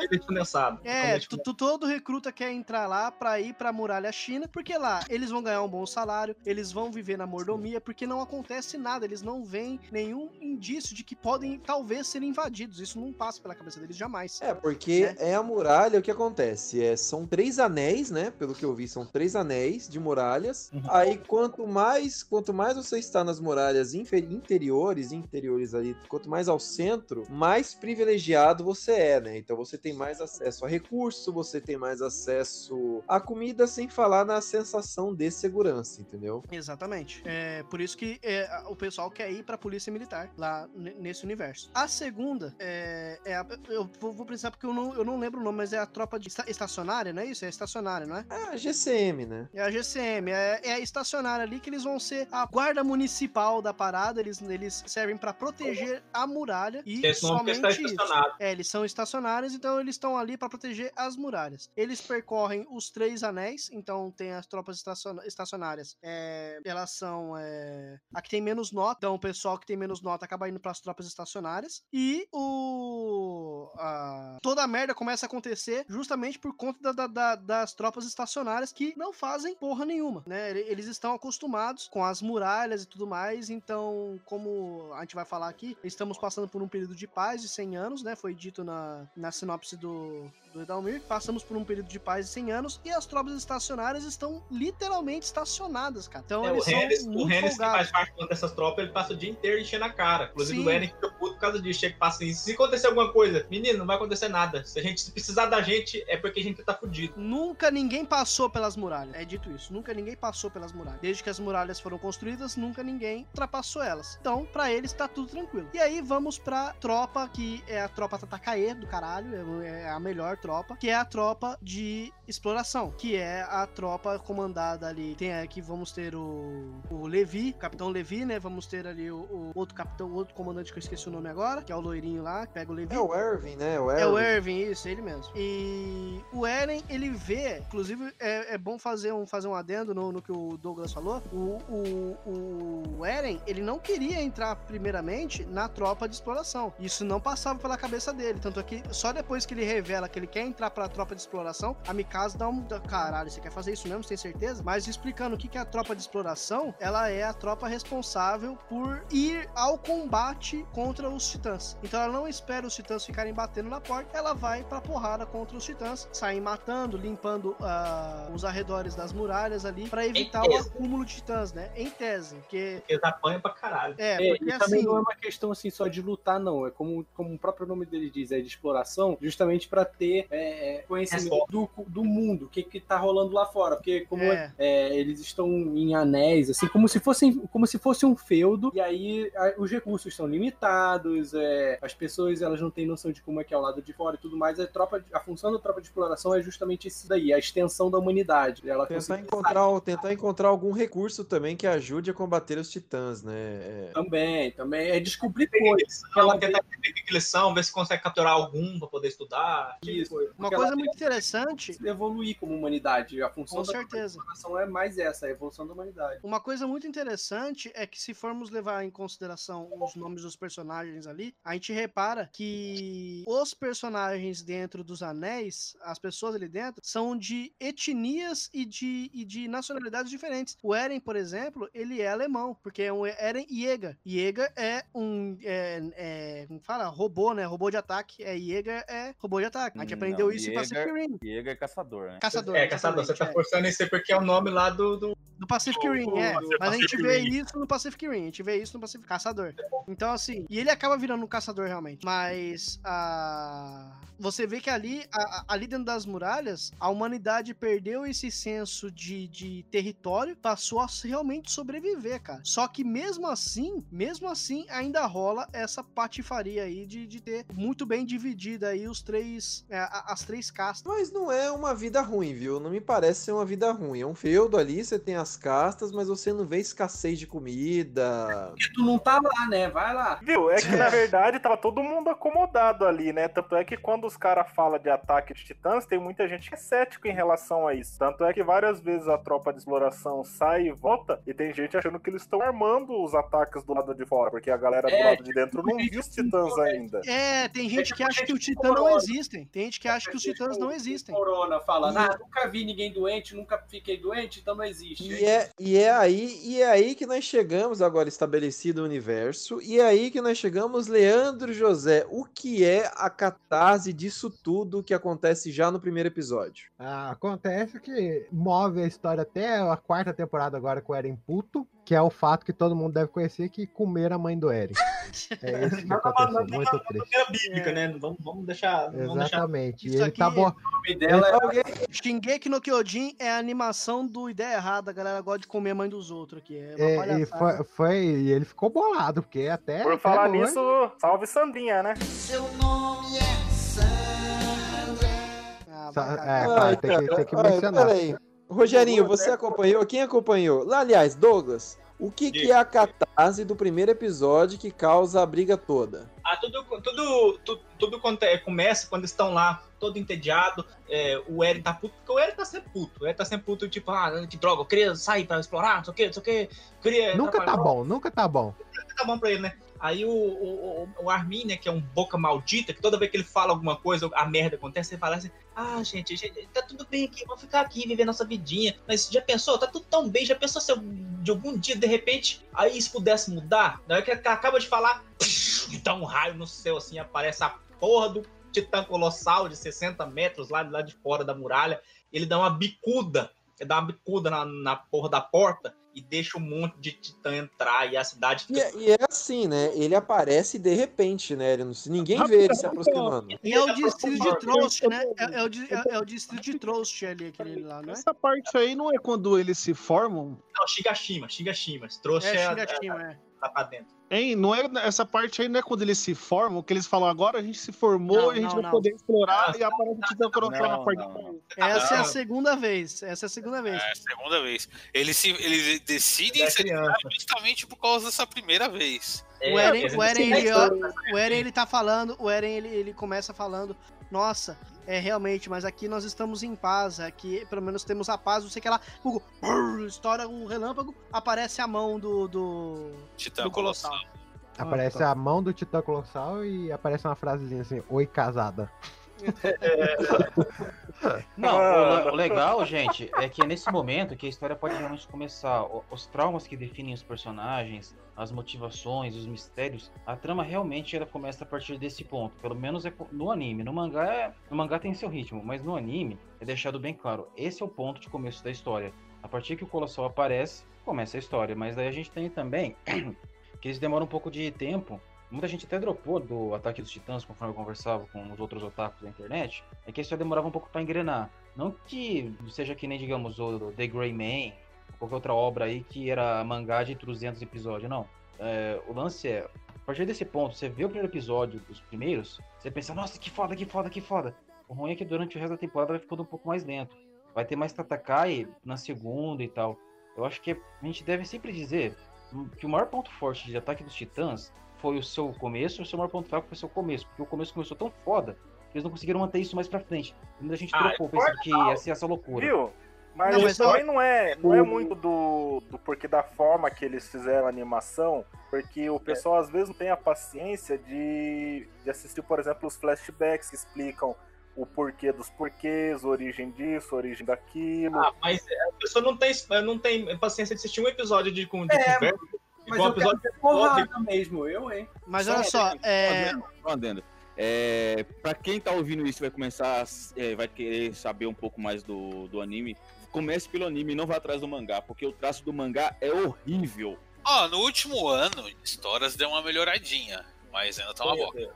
É, Leite tu- tu- todo recruta quer entrar lá pra ir pra muralha China, porque lá eles vão ganhar um bom salário, eles vão viver na mordomia, porque não acontece nada, eles não veem nenhum indício de que podem talvez ser invadidos. Isso não passa pela cabeça deles jamais. É, porque é a muralha, o que acontece? É, são três anéis, né? Pelo que eu vi, são três anéis de muralhas. Aí, quanto mais quanto mais você está nas muralhas interiores, interiores ali, quanto mais ao centro, mais privilegiado você é, né? Então você tem mais acesso a recurso, você tem mais acesso a comida, sem falar na sensação de segurança, entendeu? Exatamente. É por isso que é, o pessoal quer ir pra polícia militar lá nesse universo. A segunda é, é a- eu vou, vou precisar porque eu não, eu não lembro o nome, mas é a tropa de esta- estacionária, não é isso? É estacionária, não é? É a GCM, né? É a GCM, é, é a estacionária ali que eles vão ser a guarda municipal da parada, eles, eles servem pra proteger a muralha e que somente isso. É, eles são estacionários, então eles estão ali pra proteger as muralhas. Eles percorrem os três anéis, então tem as tropas estacion- estacionárias. É, elas são é, a que tem menos nota, então o pessoal que tem menos nota acaba indo pras tropas estacionárias. E o a- toda a merda começa a acontecer justamente por conta da- da- da- das tropas estacionárias que não fazem porra nenhuma, né? Ele- Eles estão acostumados com as muralhas e tudo mais, então, como a gente vai falar aqui, estamos passando por um período de paz de 100 anos, né? Foi dito na, na sinopse do, do Edalmir. Passamos por um período de paz de 100 anos e as tropas estacionárias estão literalmente estacionadas, cara. Então, É, o eles Hennis, são o muito Hennis que faz parte dessas tropas, ele passa o dia inteiro enchendo a cara. Inclusive Sim. o Eren fica puto por causa disso. Chega e passa assim, se acontecer alguma coisa, menino, não vai acontecer nada. Se a gente se precisar da gente, é porque a gente tá fudido. Nunca ninguém passou pelas muralhas. É dito isso. Nunca ninguém passou pelas muralhas. Desde que as muralhas foram construídas, nunca ninguém ultrapassou elas. Então, pra eles tá tudo tranquilo. E aí vamos pra tropa que é a tropa Tatakae do caralho, é é a melhor tropa, que é a tropa de exploração, que é a tropa comandada ali. Tem aqui vamos ter o, o Levi, o Capitão Levi, né? Vamos ter ali o, o outro capitão, outro comandante que eu esqueci o nome agora, que é o loirinho lá, que pega o Levi. É o Erwin, né? O É o Erwin. Erwin, isso, ele mesmo. E o Eren, ele vê, inclusive é, é bom fazer um, fazer um adendo no, no que o Douglas falou. O, o, o Eren, ele não queria entrar primeiramente na tropa de exploração. Isso não passava pela cabeça dele. Tanto é que só depois que ele revela que ele quer entrar pra tropa de exploração, a Mikasa dá um. Caralho, você quer fazer isso mesmo? Você tem certeza? Mas explicando o que, que é a tropa de exploração, ela é a tropa responsável por ir ao combate contra os titãs. Então ela não espera os titãs ficarem batendo na porta, ela vai pra porrada contra os titãs, saem matando, limpando ah, os arredores das muralhas ali, pra evitar o acúmulo de titãs, né? Em tese, porque. Eles apanham pra caralho. É, É, porque e também assim. não é uma questão assim só de lutar, não. É como, como o próprio nome dele diz, é de exploração, justamente pra ter é, é, conhecimento do, do mundo, o que, que tá rolando lá fora. Porque como É. é, eles estão em anéis, assim, como se fossem, como se fosse um feudo, e aí a- os recursos são limitados, é, as pessoas elas não têm noção de como é que é o lado de fora e tudo mais. A, tropa, a função da tropa de exploração é justamente isso daí, a extensão da humanidade. Ela Tentar encontrar, o- tentar encontrar algum recurso também que ajude a combater os titãs, né? É, Também, também. É descobrir coisas. Ela tentar entender o que eles são, ver se consegue capturar algum pra poder estudar. Isso. Uma coisa muito interessante. evoluir como humanidade. A função Com da certeza. é mais essa, a evolução da humanidade. Uma coisa muito interessante é que se formos levar em consideração os nomes dos personagens ali, a gente repara que os personagens dentro dos anéis, as pessoas ali dentro, são de etnias e de, e de nacionalidades diferentes. O Eren, por exemplo, ele é alemão, porque é um Eren Jäger. Jäger é um, é, é, como fala? Robô, né? Robô de ataque. É Jäger é robô de ataque. A gente aprendeu isso em Pacific Rim. Jäger é caçador, né? Caçador. É, caçador, você tá é. forçando isso aí porque é o nome lá do, do, Do Pacific Rim, é. Mas a gente vê isso no Pacific Rim, a gente vê isso no Pacific Caçador. Então, assim, e ele acaba virando um caçador realmente. Mas a. Você vê que ali, a- ali dentro das muralhas, a humanidade perdeu esse senso de, de território, passou a realmente sobreviver, cara. Só que mesmo assim, mesmo assim, ainda rola essa patifaria aí de, de ter muito bem dividida aí os três, é, a- as três castas. Mas não é uma vida ruim, viu? Não me parece ser uma vida ruim. É um feudo ali, você tem as castas, mas você não vê escassez de comida. Porque tu não tá lá, né? Vai lá. Viu? É que [laughs] na verdade tava todo mundo acomodado ali, né? Tanto é que quando os caras falam de ataque de titãs, tem muita gente que é cético em relação a isso. Tanto é que várias vezes a tropa de exploração sai e volta, e tem gente achando que eles estão armando os ataques do lado de fora, porque a galera do É, lado de dentro não viu os titãs ainda. É, tem gente que acha que os titãs não existem. Tem gente que acha que os titãs não existem. Corona falando, E- ah, nunca vi ninguém doente, nunca fiquei doente, então não existe. E é, e é aí, e é aí que nós chegamos agora estabelecido o universo, e é aí que nós chegamos, Leandro José, o que é a catarse disso tudo que acontece já no primeiro episódio? Ah, acontece que move a história até a quarta temporada agora com o Eren puto, que é o fato que todo mundo deve conhecer que comer a mãe do Eren. [laughs] É isso que aconteceu, muito triste. É bíblica, né? Vamos, vamos deixar. Vamos deixar... Exatamente. E Isso ele tá aqui- bom. dela é- Shingeki no Kyojin é a animação do Ideia Errada. A galera gosta de comer a mãe dos outros aqui. É uma É, e foi, foi- e ele ficou bolado, porque até. Por até falar hoje- nisso, salve Sandrinha, né? Seu nome é Sandra. Ah, Sa- É, cara. tem que, tem que mencionar. Peraí. Rogerinho, você acompanhou? Quem acompanhou? Lá, aliás, Douglas, o que, que é a catarse do primeiro episódio que causa a briga toda? Ah, tudo, tudo, tudo, tudo quando é- começa quando estão lá, todo entediado. é, o Eren tá puto, porque o Eren tá sempre puto. O Eren tá sempre puto, tipo, ah, que droga, eu queria sair pra explorar, não sei o que, não sei o que. Queria Nunca tá bom, nunca tá bom. tá bom pra ele, né? Aí o, o, o- Armin, né, que é um boca maldita, que toda vez que ele fala alguma coisa, a merda acontece, ele fala assim, ah, gente, gente, tá tudo bem aqui, vamos ficar aqui, viver nossa vidinha. Mas já pensou, tá tudo tão bem, já pensou se eu, de algum dia, de repente, aí isso pudesse mudar? Na hora que ele acaba de falar, dá um raio no céu, assim, aparece a porra do titã colossal de 60 metros lá, lá de fora da muralha, ele dá uma bicuda, ele dá uma bicuda na, na porra da porta, e deixa um monte de titã entrar, e a cidade E fica é, e é assim, né? Ele aparece de repente, né? Ele não, se ninguém vê ele se aproximando. E é o distrito de Trost, né? É, é o, é- é o distrito de Trost ali, aquele lá, né? Essa parte aí não é quando eles se formam? Não, Shigashima, Shigashima. Trouxe É, a- Shigashima, é. Tá pra dentro. Hein? Não é, essa parte aí não é quando eles se formam, que eles falam agora a gente se formou Não, e a gente não, vai não. poder explorar e aparece o Titã Colossal Não, na parte não, de trás. Essa é a segunda vez. Essa é a segunda vez. É a segunda vez. Eles, se, eles decidem É ser justamente por causa dessa primeira vez. O Eren, É, o Eren, é, ele, é, o Eren, ele tá falando, o Eren, ele, ele começa falando, nossa, é realmente, mas aqui nós estamos em paz, aqui pelo menos temos a paz, não sei o que lá, Hugo, brrr, estoura o relâmpago, aparece a mão do, do, Titã do Colossal. Aparece a mão do Titã Colossal e aparece uma frasezinha assim: Oi, casada. Não, o, o legal, gente, é que é nesse momento que a história pode realmente começar. Os traumas que definem os personagens, as motivações, os mistérios, a trama realmente ela começa a partir desse ponto. Pelo menos é no anime. No mangá, é- no mangá tem seu ritmo, mas no anime é deixado bem claro. Esse é o ponto de começo da história. A partir que o Colossal aparece, começa a história. Mas daí a gente tem também [coughs] que eles demoram um pouco de tempo Muita gente até dropou do Ataque dos Titãs conforme eu conversava com os outros otakus da internet. É que isso já demorava um pouco pra engrenar. Não que seja que nem, digamos, o The Grey Man, ou qualquer outra obra aí que era mangá de 300 episódios, não. É, o lance é, a partir desse ponto, você vê o primeiro episódio, os primeiros, você pensa, nossa, que foda, que foda, que foda. O ruim é que durante o resto da temporada vai ficando um pouco mais lento. Vai ter mais Tatakai na segunda e tal. Eu acho que a gente deve sempre dizer que o maior ponto forte de Ataque dos Titãs foi o seu começo, e o seu maior ponto fraco foi o seu começo. Porque o começo começou tão foda que eles não conseguiram manter isso mais pra frente. E muita gente Ah, trocou é pensando que ia ser essa loucura. Viu? Mas, Não, mas também não é, não é muito do, do porquê da forma que eles fizeram a animação, porque o pessoal às vezes não tem a paciência de, de assistir, por exemplo, os flashbacks que explicam o porquê dos porquês, a origem disso, a origem daquilo. Ah, mas a pessoa não tem, não tem paciência de assistir um episódio de, com- de É, conversa. Mas igual eu quero ver porrada mesmo, eu, hein? Mas Só olha só, é... adendo. É, pra quem tá ouvindo isso e vai começar, é, vai querer saber um pouco mais do, do anime, comece pelo anime e não vá atrás do mangá, porque o traço do mangá é horrível. Ó, no último ano, histórias deu uma melhoradinha, mas ainda tá uma boca.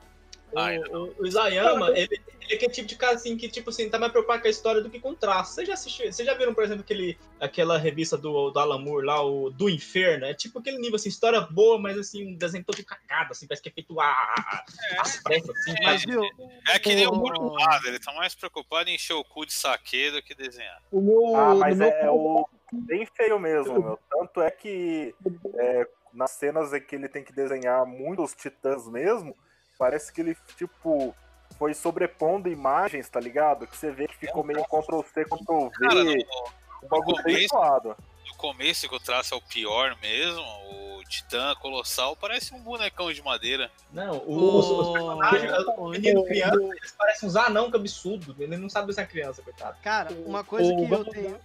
O, o, o Isayama, ele, ele é aquele tipo de cara assim que, tipo assim, tá mais preocupado com a história do que com o traço. Vocês já assistiram, vocês já viram, por exemplo, aquele, aquela revista do, do Alan Moore lá, o Do Inferno? É tipo aquele nível, assim, história boa, mas assim, um desenho todo cagado, assim, parece que é feito a, a, às pressas, assim. É, mas, viu? É que nem o Muro Lado, ele tá mais preocupado em encher o cu de saque do que desenhar. O meu. Ah, mas meu- é, é o bem feio mesmo, meu. Tanto é que é, nas cenas em que ele tem que desenhar muitos titãs mesmo, parece que ele, tipo, foi sobrepondo imagens, tá ligado? Que você vê que ficou meio Ctrl-C, Ctrl-V. Um bagulho bem zoado. No começo, que o traço é o pior mesmo, o Titã Colossal parece um bonecão de madeira. Não, o- os, os personagens, o menino criança, eles parecem uns anão que absurdo. Ele não sabe ser criança, coitado. Cara, uma coisa o que eu tenho.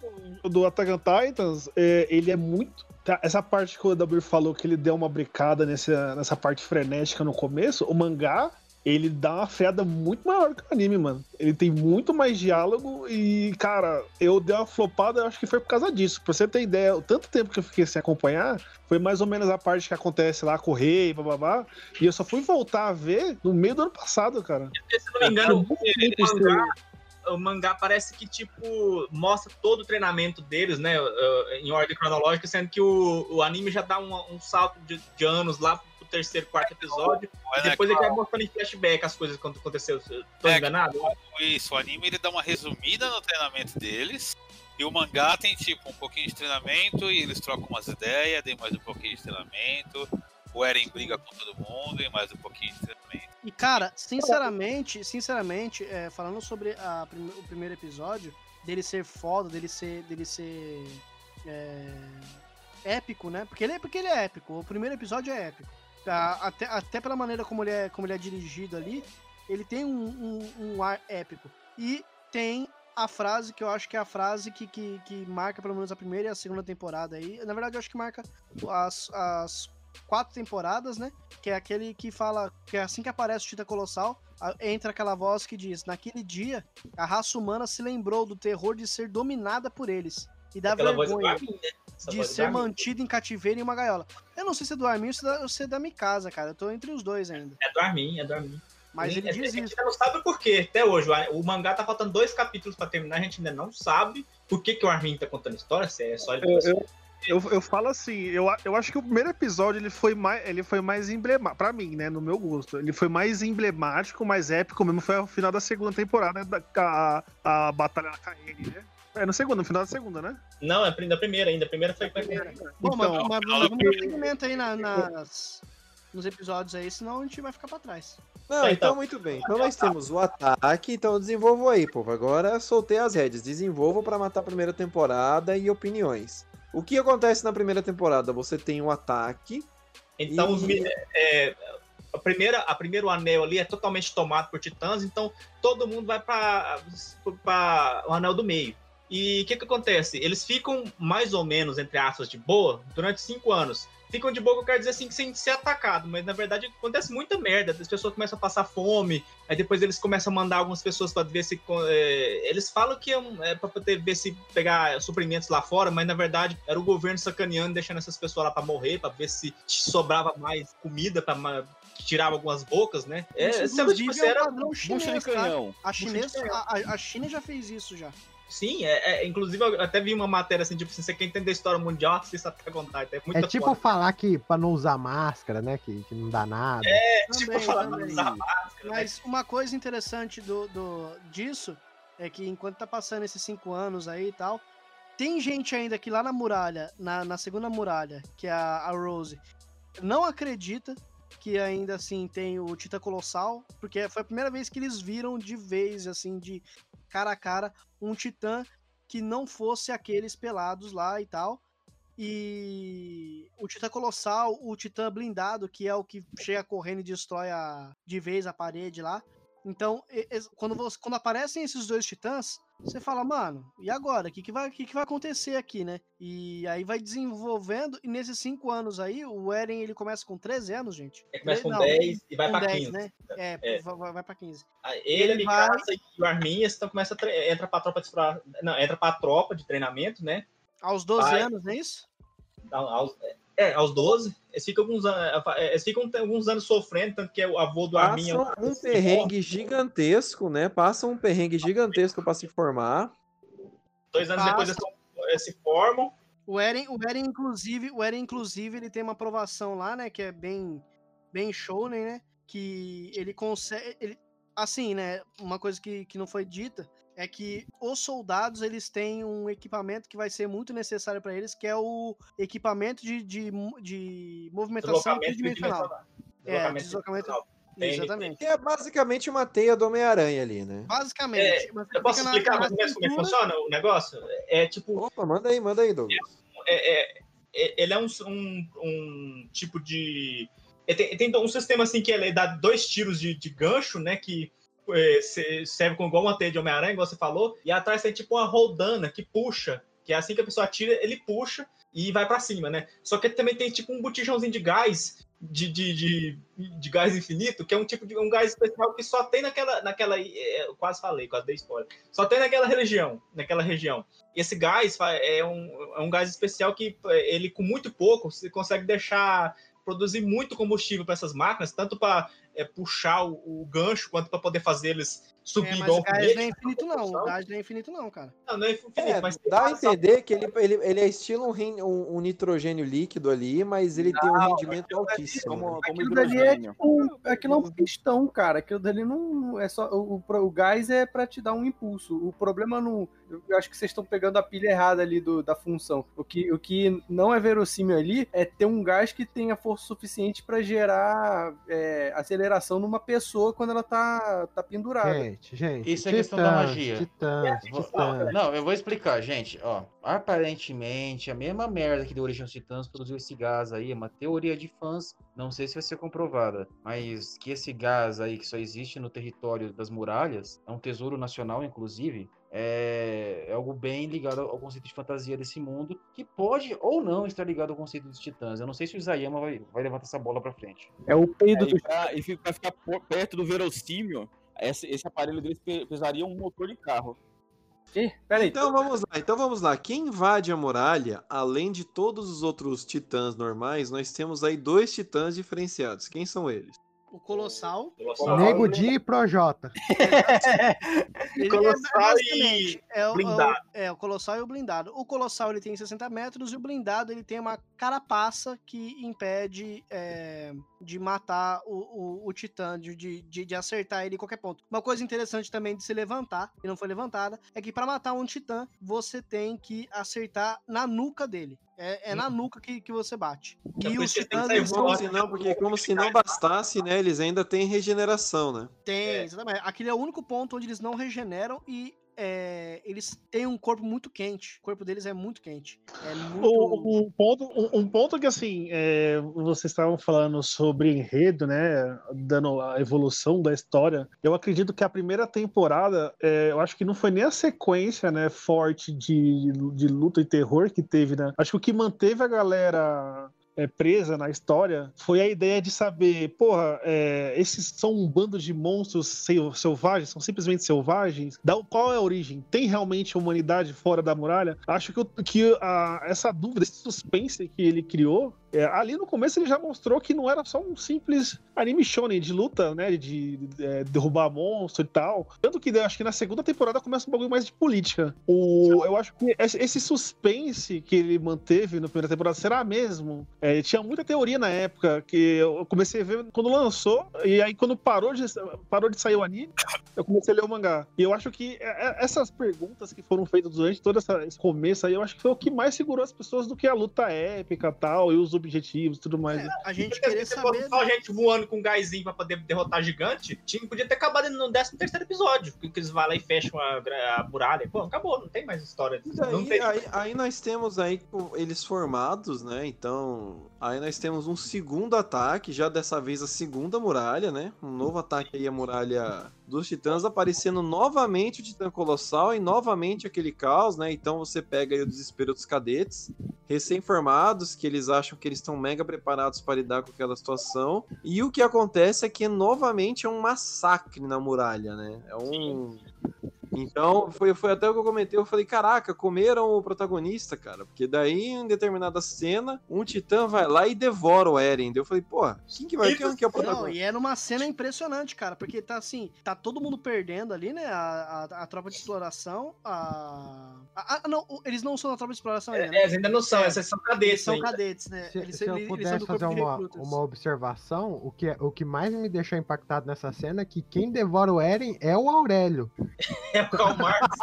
do Attack on Titans, é, ele é muito. tá, Essa parte que o Dabir falou que ele deu uma bricada nessa, nessa parte frenética no começo, o mangá, ele dá uma freada muito maior que o anime, mano. Ele tem muito mais diálogo e, cara, eu dei uma flopada, eu acho que foi por causa disso. Pra você ter ideia, o tanto tempo que eu fiquei sem acompanhar, foi mais ou menos a parte que acontece lá com o rei, bababá. E eu só fui voltar a ver no meio do ano passado, cara. Se não me engano, o, o mangá, o mangá parece que, tipo, mostra todo o treinamento deles, né? uh, Em ordem cronológica, sendo que o, o anime já dá um, um salto de, de anos lá pro terceiro, quarto episódio. Olha, e depois ele vai mostrando em flashback as coisas quando aconteceu. Tô É, enganado? Isso, o anime ele dá uma resumida no treinamento deles. E o mangá tem tipo um pouquinho de treinamento e eles trocam umas ideias, tem mais um pouquinho de treinamento. O Eren briga com todo mundo e mais um pouquinho de treinamento. E, cara, sinceramente, sinceramente, é, falando sobre a prim- o primeiro episódio, dele ser foda, dele ser. dele ser. é, épico, né? Porque ele, é, porque ele é épico. O primeiro episódio é épico. Até, até pela maneira como ele é, como ele é dirigido ali, ele tem um, um- um ar épico. E tem a frase que eu acho que é a frase que, que, que marca pelo menos a primeira e a segunda temporada aí. Na verdade, eu acho que marca as, as quatro temporadas, né? Que é aquele que fala que assim que aparece o Tita Colossal, entra aquela voz que diz: Naquele dia, a raça humana se lembrou do terror de ser dominada por eles. E da Aquela voz do vergonha né? De ser mantido em cativeiro em uma gaiola. Eu não sei se é do Armin ou se é da- ou se é da Mikasa, cara. Eu tô entre os dois ainda. É do Armin, é do Armin. Mas ele a diz gente isso. ainda não sabe por quê, até hoje. O, o mangá tá faltando dois capítulos pra terminar, a gente ainda não sabe por que, que o Armin tá contando história, se é só ele. Eu, eu, eu, eu falo assim, eu, a- eu acho que o primeiro episódio ele foi mais, ele foi mais emblemático, pra mim, né, no meu gosto. Ele foi mais emblemático, mais épico mesmo, foi ao final da segunda temporada, da, a, a batalha da KN, né? É no segundo, no final da segunda, né? Não, é da primeira ainda. A primeira foi a primeira. Bom, mas, Então, mas, mas vamos dar segmento aí na- nas, nos episódios aí, senão a gente vai ficar pra trás. Não, Tá, então então. muito bem. Então nós temos o ataque, então desenvolvam aí, povo. Agora soltei as rédeas. Desenvolvam pra matar a primeira temporada e opiniões. O que acontece na primeira temporada? Você tem um ataque. Então, E- mi- é, a primeira, a primeiro anel ali é totalmente tomado por titãs, então todo mundo vai para o anel do meio. E o que, que acontece? Eles ficam mais ou menos, entre aspas, de boa durante cinco anos. Ficam de boa, eu quero dizer assim, sem ser atacado, mas na verdade acontece muita merda. As pessoas começam a passar fome, aí depois eles começam a mandar algumas pessoas para ver se. é, eles falam que é, um- é para poder ver se pegar suprimentos lá fora, mas na verdade era o governo sacaneando, deixando essas pessoas lá para morrer, para ver se sobrava mais comida, para tirar algumas bocas, né? É, Isso, tipo, é um era padrão Bucha de chinês, canhão. A, Bucha de canhão. a, a- a China já fez isso já. Sim, é, é, inclusive eu até vi uma matéria assim, tipo, se você quer entender a história mundial, assista até contar. É, muita É tipo foda. falar que pra não usar máscara, né? Que, que não dá nada. É, Também, tipo, [laughs] falar também. pra usar máscara, né? Mas uma coisa interessante do, do, disso é que enquanto tá passando esses cinco anos aí e tal, tem gente ainda que lá na muralha, na, na segunda muralha, que é a, a Rose, não acredita que ainda assim tem o Tita Colossal, porque foi a primeira vez que eles viram de vez, assim, de cara a cara, um Titã que não fosse aqueles pelados lá e tal. E o Titã Colossal, o Titã blindado, que é o que chega correndo e destrói a, de vez a parede lá. Então, quando, você- quando aparecem esses dois titãs, você fala, mano, e agora? O que, que, vai, que, que vai acontecer aqui, né? E aí vai desenvolvendo, e nesses cinco anos aí, o Eren ele começa com 13 anos, gente. Ele começa com Não, 10 e vai com pra 10, 15. né? É, É. Vai, vai- vai pra 15. Aí Ele, Ele a vai- Mikasa e o Arminhas, então começa a entra pra tropa de não, entra pra tropa de treinamento, né? Aos 12 Vai. anos, não é isso? Ao- Aos, é, aos 12, eles ficam alguns, an- eles ficam alguns anos sofrendo, tanto que é o avô do Arminha. Passam um perrengue gigantesco, né? Passam um perrengue gigantesco pra se formar. Dois anos depois eles, são- eles se formam. O Eren, o Eren, inclusive, o Eren, inclusive, ele tem uma aprovação lá, né? Que é bem, bem show, né? Que ele consegue. Ele, assim, né? Uma coisa que, que não foi dita é que os soldados eles têm um equipamento que vai ser muito necessário para eles, que é o equipamento de, de, de movimentação Deslocamento tridimensional. É, Deslocamento. Tem- Exatamente. Que é basicamente uma teia do Homem-Aranha ali, né? Basicamente. É, mas eu posso explicar mais ou menos como é que funciona o negócio? É tipo. Opa, manda aí, manda aí, Douglas. é, é- é- ele é um, um, um tipo de. Tem, tem um sistema assim que ele dá dois tiros de, de gancho, né? Que é, se- serve como igual uma teia de Homem-Aranha, igual você falou, e atrás tem tipo uma roldana que puxa. Que é assim que a pessoa atira, ele puxa e vai pra cima, né? Só que também tem tipo um botijãozinho de gás. De, de, de, de gás infinito, que é um tipo de um gás especial que só tem naquela. naquela é, quase falei, quase dei spoiler. Só tem naquela região. Naquela região. Esse gás é um, é um gás especial que é, ele, com muito pouco, você consegue deixar produzir muito combustível para essas máquinas, tanto para puxar o, o gancho, quanto para poder fazer eles subir É, mas igual o gás não é infinito, não. O gás não é infinito, não, cara. Não, não é infinito, É, mas dá a entender que ele, ele, ele é estilo um, um- um nitrogênio líquido ali, mas ele tem um rendimento altíssimo. né? Aquilo dali é tipo. Aquilo é um pistão, cara. Aquilo dali não é só. O, o, o gás é pra te dar um impulso. O problema não. Eu acho que vocês estão pegando a pilha errada ali do, da função. O que, o que não é verossímil ali é ter um gás que tenha força suficiente pra gerar é, aceleração numa pessoa quando ela tá, tá pendurada. Gente, gente. Isso é questão da Titãs, magia. Titãs, titãs. Não, eu vou explicar, gente. Ó, aparentemente, a mesma merda que deu origem aos titãs produziu esse gás aí, é uma teoria de fãs. Não sei se vai ser comprovada, mas que esse gás aí que só existe no território das muralhas, é um tesouro nacional, inclusive, é, é algo bem ligado ao conceito de fantasia desse mundo, que pode ou não estar ligado ao conceito dos titãs. Eu não sei se o Isayama vai, vai levantar essa bola pra frente. É o peido É, e pra, e pra ficar perto do verossímil, esse, esse aparelho deles pe- pesaria um motor de carro. Peraí. Então vamos lá, então vamos lá. Quem invade a muralha, além de todos os outros titãs normais, nós temos aí dois titãs diferenciados. Quem são eles? O Colossal. Nego Di e Projota. Ele [laughs] Colossal é é o, blindado. É o, é, Colossal e o Blindado. O Colossal ele tem 60 metros e o Blindado ele tem uma carapaça que impede é, de matar o, o, o Titã, de, de, de de acertar ele em qualquer ponto. Uma coisa interessante também de se levantar, e não foi levantada, é que para matar um Titã, você tem que acertar na nuca dele. É, é na nuca que, que você bate. É E os Titãs eles são Como se não, porque como se não bastasse, né? Eles ainda têm regeneração, né? Tem, exatamente. Aquele é o único ponto onde eles não regeneram e é, eles têm um corpo muito quente. O corpo deles é muito quente. É muito. O- Um, ponto, um, um ponto que, assim, é, vocês estavam falando sobre enredo, né? Dando a evolução da história. Eu acredito que a primeira temporada, é, eu acho que não foi nem a sequência, né? Forte de, de luta e terror que teve, né? Acho que o que manteve a galera é, presa na história foi a ideia de saber, porra, é, esses são um bando de monstros sel- selvagens, são simplesmente selvagens. Da, qual é a origem? Tem realmente humanidade fora da muralha? Acho que, o- que a- essa dúvida, esse suspense que ele criou, é, ali no começo ele já mostrou que não era só um simples anime shonen de luta, né, de, de, é, derrubar monstro e tal. Tanto que eu acho que na segunda temporada começa um bagulho mais de política. O, eu acho que esse, suspense que ele manteve na primeira temporada, será mesmo? É, tinha muita teoria na época que eu comecei a ver quando lançou, e aí quando parou de, parou de sair o anime, eu comecei a ler o mangá. E eu acho que é, é, essas perguntas que foram feitas durante todo essa- esse começo aí, eu acho que foi o que mais segurou as pessoas do que a luta épica tal, e os objetivos e tudo mais. né? A gente queria saber. só gente voando com gásinho pra poder derrotar gigante, tinha, podia ter acabado no 13 terceiro episódio. Que eles vão lá e fecham a, a muralha. Pô, acabou, não tem mais história. Não aí, tem. aí, aí nós temos aí pô, eles formados, né? Então, aí nós temos um segundo ataque, já dessa vez a segunda muralha, né? Um novo ataque aí a muralha dos titãs aparecendo novamente o titã colossal e novamente aquele caos, né? Então você pega aí o desespero dos cadetes, recém-formados, que eles acham que eles estão mega preparados para lidar com aquela situação. E o que acontece é que novamente é um massacre na muralha, né? É um então, foi, foi até o que eu comentei. Eu falei, caraca, comeram o protagonista, cara. Porque daí, em determinada cena, um titã vai lá e devora o Eren. Eu falei, pô, quem que vai quem que é o Não, protagonista? e era uma cena impressionante, cara, porque tá assim, tá todo mundo perdendo ali, né? A, a, a tropa de exploração, a. a- a- não, eles não são da tropa de exploração ainda. né? É, eles ainda não são, É, esses são Eles cadetes. são ainda. cadetes, né? Se, eles, se eu eles- pudesse do fazer uma, recrutas. uma observação, o que, é- o que mais me deixou impactado nessa cena é que quem devora o Eren é o Aurélio. É o [laughs] Karl Marx.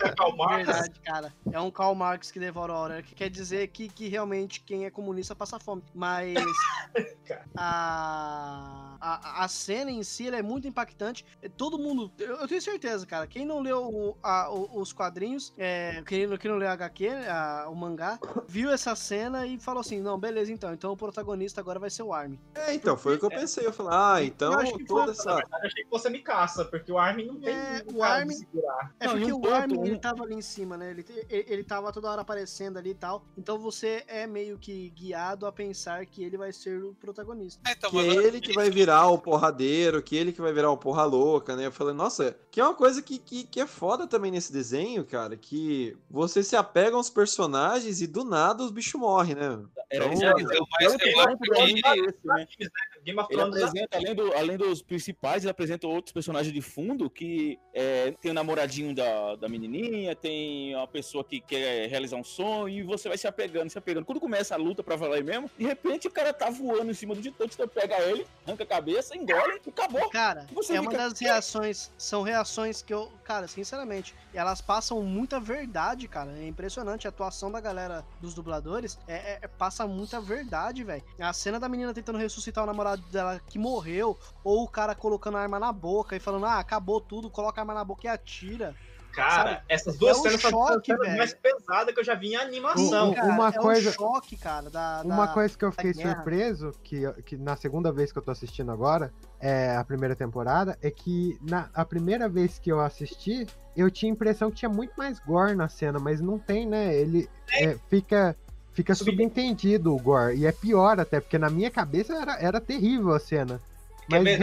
é o Karl Marx. Verdade, cara. É um Karl Marx que devora a hora, que quer dizer que, que realmente quem é comunista passa fome. Mas [laughs] a, a, a cena em si ela é muito impactante. É, Todo mundo, eu, eu tenho certeza, cara. Quem não leu o- a- o- os quadrinhos, é, quem, não- quem não leu a HQ, a- o mangá, viu essa cena e falou assim: não, beleza, então. Então o protagonista agora vai ser o Armin. É, então, foi o que eu pensei. Eu falei, ah, então toda na essa. verdade, eu achei que fosse a Mikasa, porque o Armin não tem É, o Armin-. É Não, porque um o ponto, Armin, um- ele tava ali em cima, né? Ele, ele, ele tava toda hora aparecendo ali e tal. Então você é meio que guiado a pensar que ele vai ser o protagonista. É, então, Que mas ele que vai virar o porradeiro, que ele que vai virar o porra louca, né? Eu falei, nossa, que é uma coisa que, que, que é foda também nesse desenho, cara, que você se apega aos personagens e do nada os bichos morrem, né? Então, é, eu então, mas eu que- é esse, né? Of Ele apresenta, além, do- além dos principais, ele apresenta outros personagens de fundo que é, tem o namoradinho da, da menininha, tem uma pessoa que quer realizar um sonho, e você vai se apegando, se apegando. Quando começa a luta pra valer mesmo, de repente o cara tá voando em cima do titã, o titã pega ele, arranca a cabeça, engole e acabou. Cara, Você é uma das reações, são reações que eu, cara, sinceramente, elas passam muita verdade, cara. É impressionante a atuação da galera dos dubladores, é, é- é- passa muita verdade, velho. A cena da menina tentando ressuscitar o namorado dela que morreu, ou o cara colocando a arma na boca e falando, ah, acabou tudo, coloca a arma na boca e atira. Cara, Sabe? essas duas É um cenas são as choque, velho. mais pesadas que eu já vi em animação. Um- uma é coisa- um choque, cara, da, Uma da- coisa que eu fiquei surpreso, que, que na segunda vez que eu tô assistindo agora, é a primeira temporada, é que na a primeira vez que eu assisti, eu tinha a impressão que tinha muito mais gore na cena, mas não tem, né? Ele é, fica. Fica subentendido o gore. E é pior até, porque na minha cabeça era, era terrível a cena. Mas né?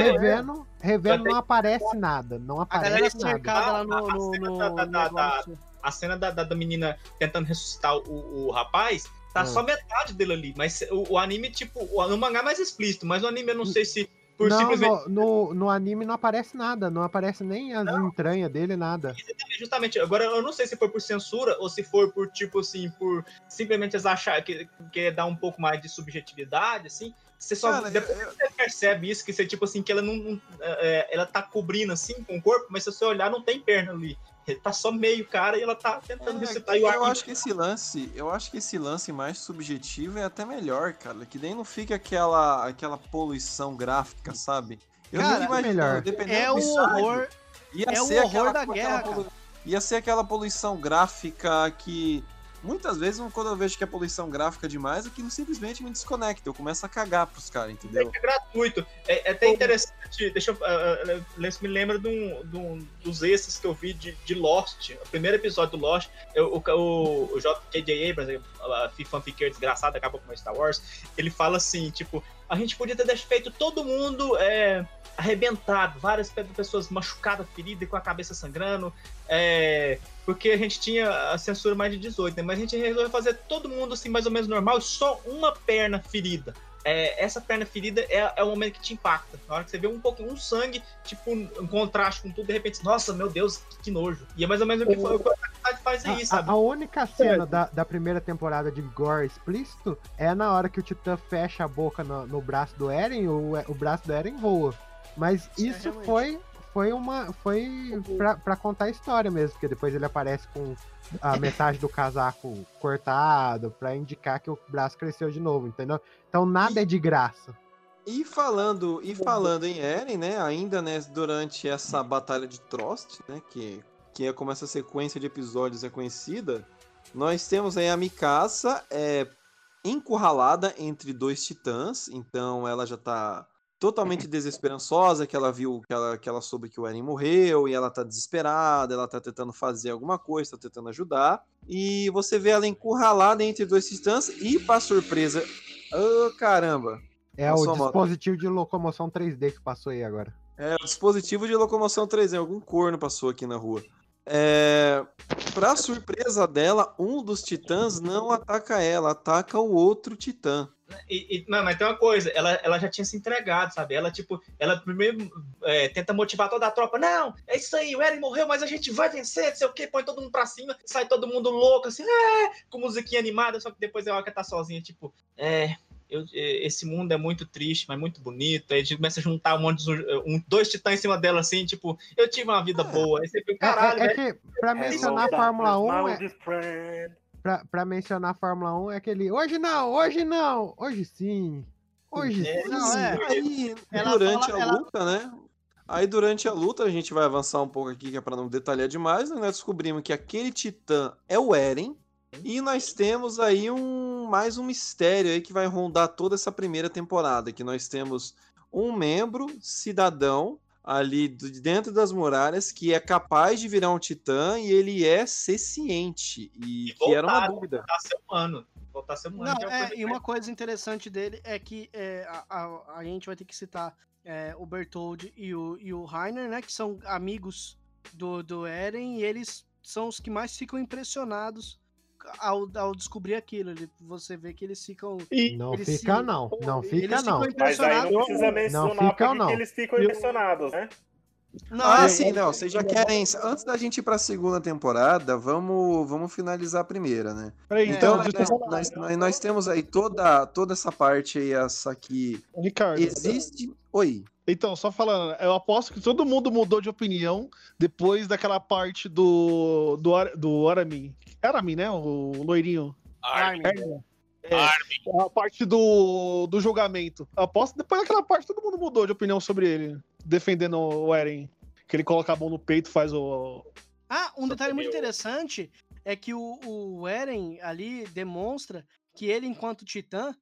revendo, não aparece nada. Não A aparece galera nada. cercada lá no, A- a no, cena no da- da- da-. A cena da, da, da menina tentando ressuscitar o, o rapaz, tá Ah. só metade dele ali. Mas o, o anime, tipo, o, no mangá é mais explícito, mas o anime eu não sei se por Não, simplesmente. no, no, no anime não aparece nada, não aparece nem as entranhas dele, nada. Justamente, agora eu não sei se foi por censura ou se foi por, tipo assim, por simplesmente eles achar que quer dar um pouco mais de subjetividade, assim. Você só Cara, depois você percebe isso, que você, tipo assim, que ela não. não- é, ela tá cobrindo assim com o corpo, mas se você olhar, não tem perna ali. Tá só meio cara e ela tá tentando ressuscitar. E o eu acho que esse lance, eu acho que esse lance mais subjetivo é até melhor, cara, que daí não fica aquela aquela poluição gráfica, sabe? Eu Cara, fico imaginando, melhor. dependendo É do o estágio, horror, ia é o ser horror aquela- da guerra. Ia ser aquela poluição gráfica que muitas vezes quando eu vejo que é poluição gráfica demais, aquilo simplesmente me desconecta, eu começo a cagar pros caras, entendeu? é gratuito. É, é até interessante, deixa eu. Uh, me lembra de um, de um dos extras que eu vi de, de Lost. O primeiro episódio do Lost, eu, o, o, o J.J. Abrams, a fanfiqueira desgraçada, acaba com Star Wars, ele fala assim: tipo, a gente podia ter feito todo mundo é, arrebentado, várias pe- pessoas machucadas, feridas, com a cabeça sangrando, é, porque a gente tinha a censura mais de 18, né? Mas a gente resolveu fazer todo mundo assim, mais ou menos normal, só uma perna ferida. É, essa perna ferida é, é o momento que te impacta. Na hora que você vê um pouco um sangue, tipo, um contraste com tudo, de repente, nossa, meu Deus, que, que nojo. E é mais ou menos o que foi, o que a faculdade faz aí, A, sabe? a única cena da, da primeira temporada de gore explícito é na hora que o Titã fecha a boca no, no braço do Eren, o, o braço do Eren voa. Mas Isso é isso realmente. foi, foi uma. Foi pra, pra contar a história mesmo, porque depois ele aparece com a metade do casaco cortado, pra indicar que o braço cresceu de novo, entendeu? Então nada é de graça. E falando, e falando em Eren, né, ainda né, durante essa batalha de Trost, né, que, que é como essa sequência de episódios é conhecida, nós temos aí a Mikasa é, encurralada entre dois titãs, então ela já tá totalmente desesperançosa, que ela viu, que ela, que ela soube que o Eren morreu, e ela tá desesperada, ela tá tentando fazer alguma coisa, tá tentando ajudar, e você vê ela encurralada entre dois titãs, e pra surpresa, oh, caramba, É o a moto. dispositivo de locomoção 3D que passou aí agora. É, o dispositivo de locomoção 3D, algum corno passou aqui na rua. É, pra surpresa dela, um dos titãs não ataca ela, ataca o outro titã. E, e- não, mas tem uma coisa, ela, ela já tinha se entregado, sabe? Ela, tipo, ela primeiro é, tenta motivar toda a tropa. Não, é isso aí, o Eren morreu, mas a gente vai vencer, não sei o quê, põe todo mundo pra cima, sai todo mundo louco, assim, é, com musiquinha animada, só que depois a Waka tá sozinha, tipo, é. Eu- é, esse mundo é muito triste, mas muito bonito. Aí a gente começa a juntar um monte de um, dois titãs em cima dela, assim, tipo, eu tive uma vida boa. Aí você fica, É, caralho, é- é velho. que, pra mencionar a Fórmula 1, Now é, pra, pra mencionar a Fórmula 1 é aquele. Hoje não, hoje não, hoje sim. Hoje É, sim. não, é. Aí, Ela durante fala- a ela- luta, né? Aí durante a luta, a gente vai avançar um pouco aqui, que é pra não detalhar demais, né? Nós descobrimos que aquele titã é o Eren. E nós temos aí um mais um mistério aí que vai rondar toda essa primeira temporada, que nós temos um membro cidadão ali de dentro das muralhas que é capaz de virar um titã e ele é senciente e, que era uma voltar, dúvida. Voltar a ser humano. Voltar a ser humano. Não, é uma é, coisa e uma coisa interessante dele é que é, a, a, a gente vai ter que citar é, o Bertold e o, e o Rainer, né? Que são amigos do, do Eren, e eles são os que mais ficam impressionados ao, ao descobrir aquilo. Ele, você vê que eles ficam. Não eles fica, se- não. Não eles fica, ficam não. Mas aí não precisa mencionar Não fica, porque não. que eles ficam impressionados, né? Não, ah, é- sim, não. Vocês já querem. Antes da gente ir pra segunda temporada, vamos, vamos finalizar a primeira, né? Peraí, então, então, nós, deixa eu nós, nós- nós temos aí toda, toda essa parte aí, essa aqui. Ricardo. Existe. Oi. Então, só falando, eu aposto que todo mundo mudou de opinião depois daquela parte do. do, do Aramin. Aramin, né? O loirinho. Armin. É, a parte do, do julgamento. Aposto que depois daquela parte todo mundo mudou de opinião sobre ele, defendendo o Eren. Que ele coloca a mão no peito e faz o. Ah, um detalhe muito interessante é que o, o Eren ali demonstra que ele, enquanto titã,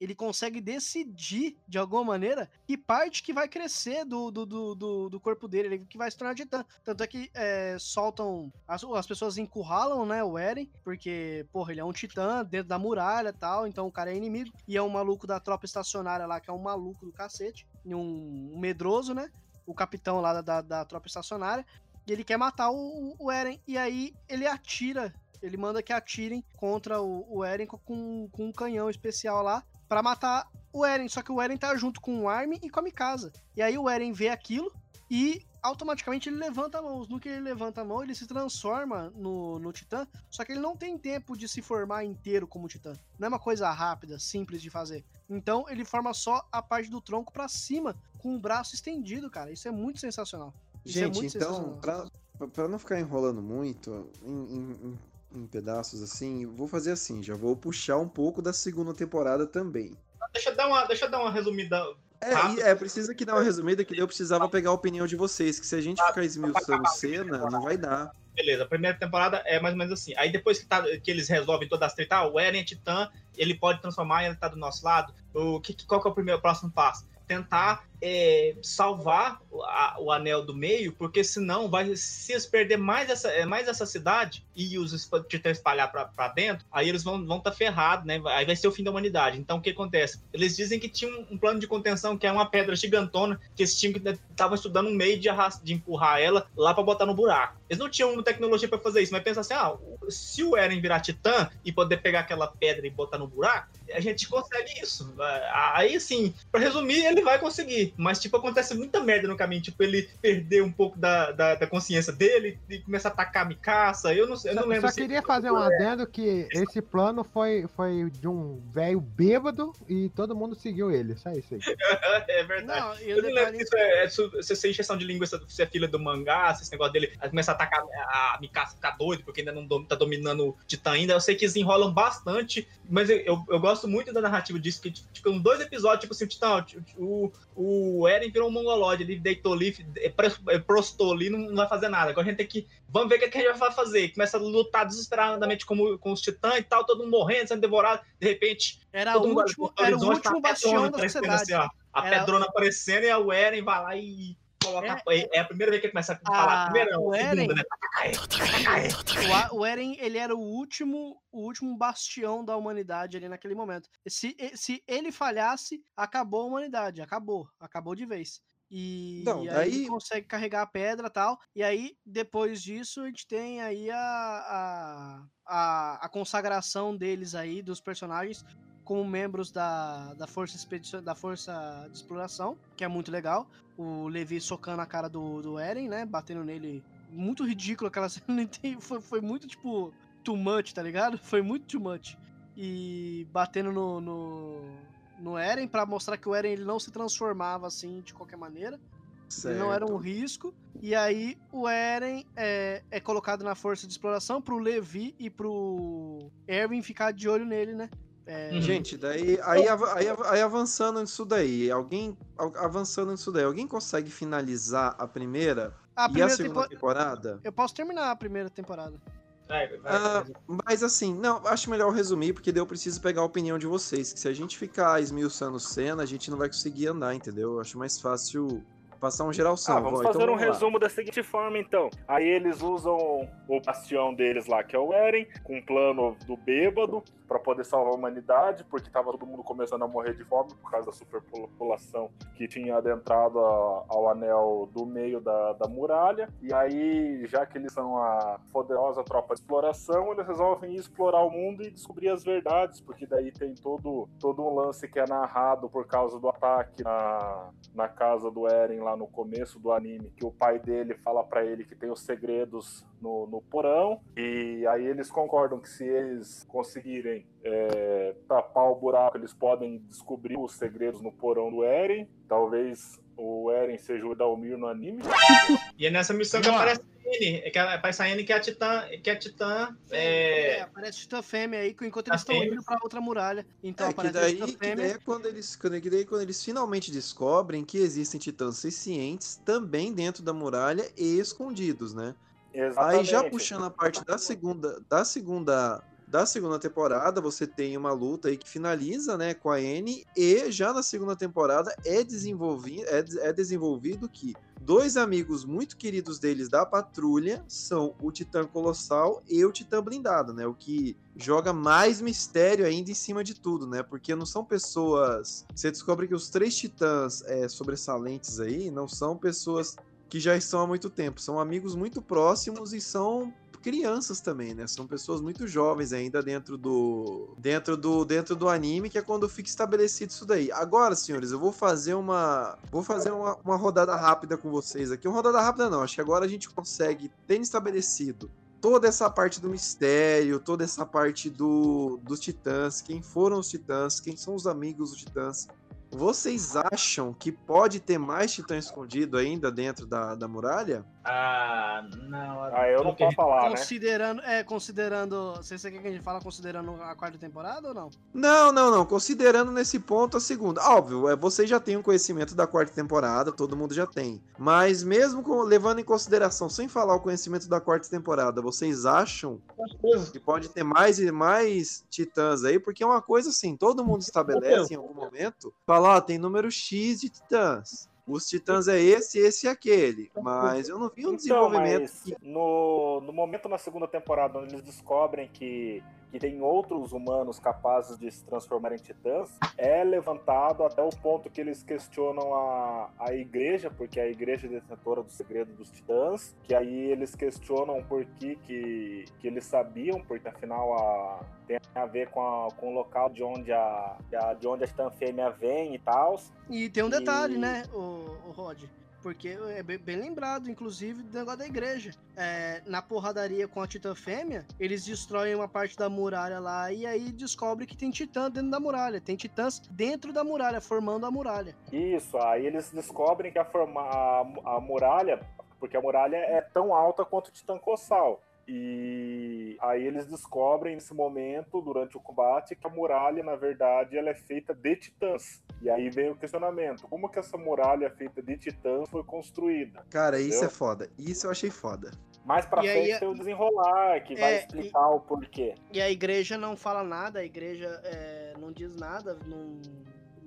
ele consegue decidir, de alguma maneira, que parte que vai crescer do, do, do, do- corpo dele, ele que vai se tornar titã. Tanto é que é, soltam. As, as pessoas encurralam, né, o Eren, porque, porra, ele é um titã dentro da muralha e tal, então o cara é inimigo. E é um maluco da tropa estacionária lá, que é um maluco do cacete, um, um medroso, né? O capitão lá da, da, da tropa estacionária. E ele quer matar o, o Eren. E aí ele atira. Ele manda que atirem contra o, o Eren com, com um canhão especial lá pra matar o Eren. Só que o Eren tá junto com o Armin e com a Mikasa. E aí o Eren vê aquilo e automaticamente ele levanta a mão. No que ele levanta a mão, ele se transforma no, no Titã. Só que ele não tem tempo de se formar inteiro como Titã. Não é uma coisa rápida, simples de fazer. Então ele forma só a parte do tronco pra cima, com o braço estendido, cara. Isso é muito sensacional. Isso é Gente, muito então, pra, pra não ficar enrolando muito em, em- em- pedaços assim, vou fazer assim, já vou puxar um pouco da segunda temporada também. Deixa eu dar uma, deixa dar uma resumida. É, é, precisa que dar uma resumida que eu precisava pegar a opinião de vocês, que se a gente ficar esmiuçando cena, não vai dar. Beleza, a primeira temporada é mais ou menos assim. Aí depois que, tá- que eles resolvem todas as tretas, ah, o Eren é titã, ele pode transformar, ele tá do nosso lado. O que, que- qual que é o primeiro o próximo passo? Tentar é, salvar a- o anel do meio, porque senão vai se perder mais essa, é, mais essa cidade e os titãs espalhar pra dentro, aí eles vão vão tá ferrados, né? Aí vai ser o fim da humanidade. Então o que acontece? Eles dizem que tinha um, um plano de contenção que é uma pedra gigantona que eles tinham que estavam estudando um meio de, de empurrar ela lá pra botar no buraco. Eles não tinham tecnologia pra fazer isso, mas pensa assim, ah, se o Eren virar titã e poder pegar aquela pedra e botar no buraco, a gente consegue isso. Aí sim, pra resumir, ele vai conseguir. Mas, tipo, acontece muita merda no caminho. Tipo, ele perder um pouco da, da, da consciência dele e começar a atacar a Micaça. Eu não, eu não Só, lembro só se- queria fazer um adendo que esse plano foi, foi de um velho bêbado e todo mundo seguiu ele. Só isso aí. [laughs] é verdade. Não, eu o não lembro se isso é, é se isso é injeção de linguiça, se é filha do mangá, se esse negócio dele começar a atacar a Mikasa ficar doido, porque ainda não dom- tá dominando o Titã ainda. Eu sei que eles enrolam bastante, mas eu, eu, eu gosto muito da narrativa disso, que tipo, em dois episódios, tipo assim, o Titã, o, o Eren virou um mongolode, ele deitou ali, é, é, prostou ali, não, vai fazer nada. Agora a gente tem que. Vamos ver o que, que a gente vai fazer. Começa a lutar desesperadamente com, com os titãs e tal, todo mundo morrendo, sendo devorado. De repente. Era todo o mundo último- era o último tá a bastião da aparecendo sociedade. assim, ó. A Era- pedrona aparecendo e o Eren vai lá e coloca. É, é a primeira vez que ele começa a falar. Ah, Primeira, não, o a segunda, Eren- né? O, Eren, ele era o último, o último bastião da humanidade ali naquele momento. Se, se ele falhasse, acabou a humanidade, acabou, acabou de vez. E, Então, aí, daí- ele consegue carregar a pedra e tal. E aí, depois disso, a gente tem aí a, a, a, a consagração deles aí, dos personagens, como membros da, da, força expedição, da Força de Exploração, que é muito legal. O Levi socando a cara do, do Eren, né? Batendo nele. Muito ridículo aquela [laughs] cena. Foi, foi muito, tipo, too much, tá ligado? [laughs] Foi muito too much. E batendo no, no, no Eren pra mostrar que o Eren ele não se transformava assim de qualquer maneira. Ele não era um risco. E aí o Eren é, é colocado na força de exploração pro Levi e pro Erwin ficar de olho nele, né? É, Gente, daí aí, aí, aí avançando nisso daí, alguém al- avançando nisso daí, alguém consegue finalizar a primeira A e a primeira segunda tempo- temporada? Eu posso terminar a primeira temporada. Ah, mas assim, não, acho melhor resumir, porque daí eu preciso pegar a opinião de vocês. Que se a gente ficar esmiuçando cena, a gente não vai conseguir andar, entendeu? Eu acho mais fácil passar um geralção. Ah, vamos Vó, então fazer um vamos resumo da seguinte forma, então. Aí eles usam o bastião deles lá, que é o Eren, com um plano do bêbado, pra poder salvar a humanidade, porque tava todo mundo começando a morrer de fome por causa da superpopulação que tinha adentrado a- ao anel do meio da, da muralha. E aí, já que eles são a poderosa tropa de exploração, eles resolvem explorar o mundo e descobrir as verdades, porque daí tem todo, todo um lance que é narrado por causa do ataque na, na casa do Eren lá no começo do anime, que o pai dele fala pra ele que tem os segredos no, no porão, e aí eles concordam que se eles conseguirem é, tapar o buraco, eles podem descobrir os segredos no porão do Eren. Talvez o Eren seja o Dalmir no anime. E é nessa missão que aparece é que aparece a Anne que é a Titã. Que é a Titã É, é... aparece Titã Fêmea aí, enquanto eles estão fêmea. indo pra outra muralha. Então É, que aparece daí, a Titã que Fêmea. daí é quando eles, quando, que daí é quando eles finalmente descobrem que existem titãs sencientes também dentro da muralha e escondidos, né? Aí já Exatamente. puxando a parte da segunda, da segunda, da segunda temporada, você tem uma luta aí que finaliza, né, com a N e já na segunda temporada é desenvolvido, é, é desenvolvido que dois amigos muito queridos deles da patrulha são o Titã Colossal e o Titã Blindado, né? O que joga mais mistério ainda em cima de tudo, né? Porque não são pessoas. Você descobre que os três titãs é, sobressalentes aí não são pessoas que já estão há muito tempo. São amigos muito próximos e são crianças também, né? São pessoas muito jovens ainda dentro do dentro do dentro do anime, que é quando fica estabelecido isso daí. Agora, senhores, eu vou fazer uma vou fazer uma, uma rodada rápida com vocês aqui. Uma rodada rápida não, acho que agora a gente consegue ter estabelecido toda essa parte do mistério, toda essa parte do dos titãs, quem foram os titãs, quem são os amigos dos titãs. Vocês acham que pode ter mais titã escondido ainda dentro da, da muralha? Ah, não. Ah, eu não posso falar, né? Considerando, é, considerando. Você quer que a gente fala considerando a quarta temporada ou não? Não, não, não. Considerando nesse ponto a segunda. Óbvio, é, vocês já têm o conhecimento da quarta temporada, todo mundo já tem. Mas mesmo com- levando em consideração, sem falar o conhecimento da quarta temporada, vocês acham que pode ter mais e mais titãs aí? Porque é uma coisa assim, todo mundo estabelece em algum momento, fala, ó, tem número X de titãs. Os titãs é esse, esse e aquele. Mas eu não vi um Então, desenvolvimento mas no, no momento na segunda temporada onde eles descobrem que que tem outros humanos capazes de se transformar em titãs, é levantado até o ponto que eles questionam a, a igreja, porque a igreja é detentora do segredo dos titãs, que aí eles questionam por que, que, que eles sabiam, porque afinal a, tem a ver com, a- com o local de onde a, de onde a titã fêmea vem e tal. E tem um detalhe, né, o, o Rod? Porque é bem, lembrado, inclusive, do negócio da igreja. É, na porradaria com a Titã Fêmea, eles destroem uma parte da muralha lá e aí descobre que tem titã dentro da muralha. Tem titãs dentro da muralha, formando a muralha. Isso, aí eles descobrem que a, forma, a, a muralha, porque a muralha é tão alta quanto o Titã Colossal. E aí eles descobrem nesse momento, durante o combate, que a muralha, na verdade, ela é feita de titãs. E aí vem o questionamento: como que essa muralha feita de titãs foi construída? Cara, isso Entendeu? é foda. Isso eu achei foda. Mais pra E aí frente é- tem o desenrolar, que vai É, explicar o porquê. E a igreja não fala nada, a igreja é, não diz nada, não,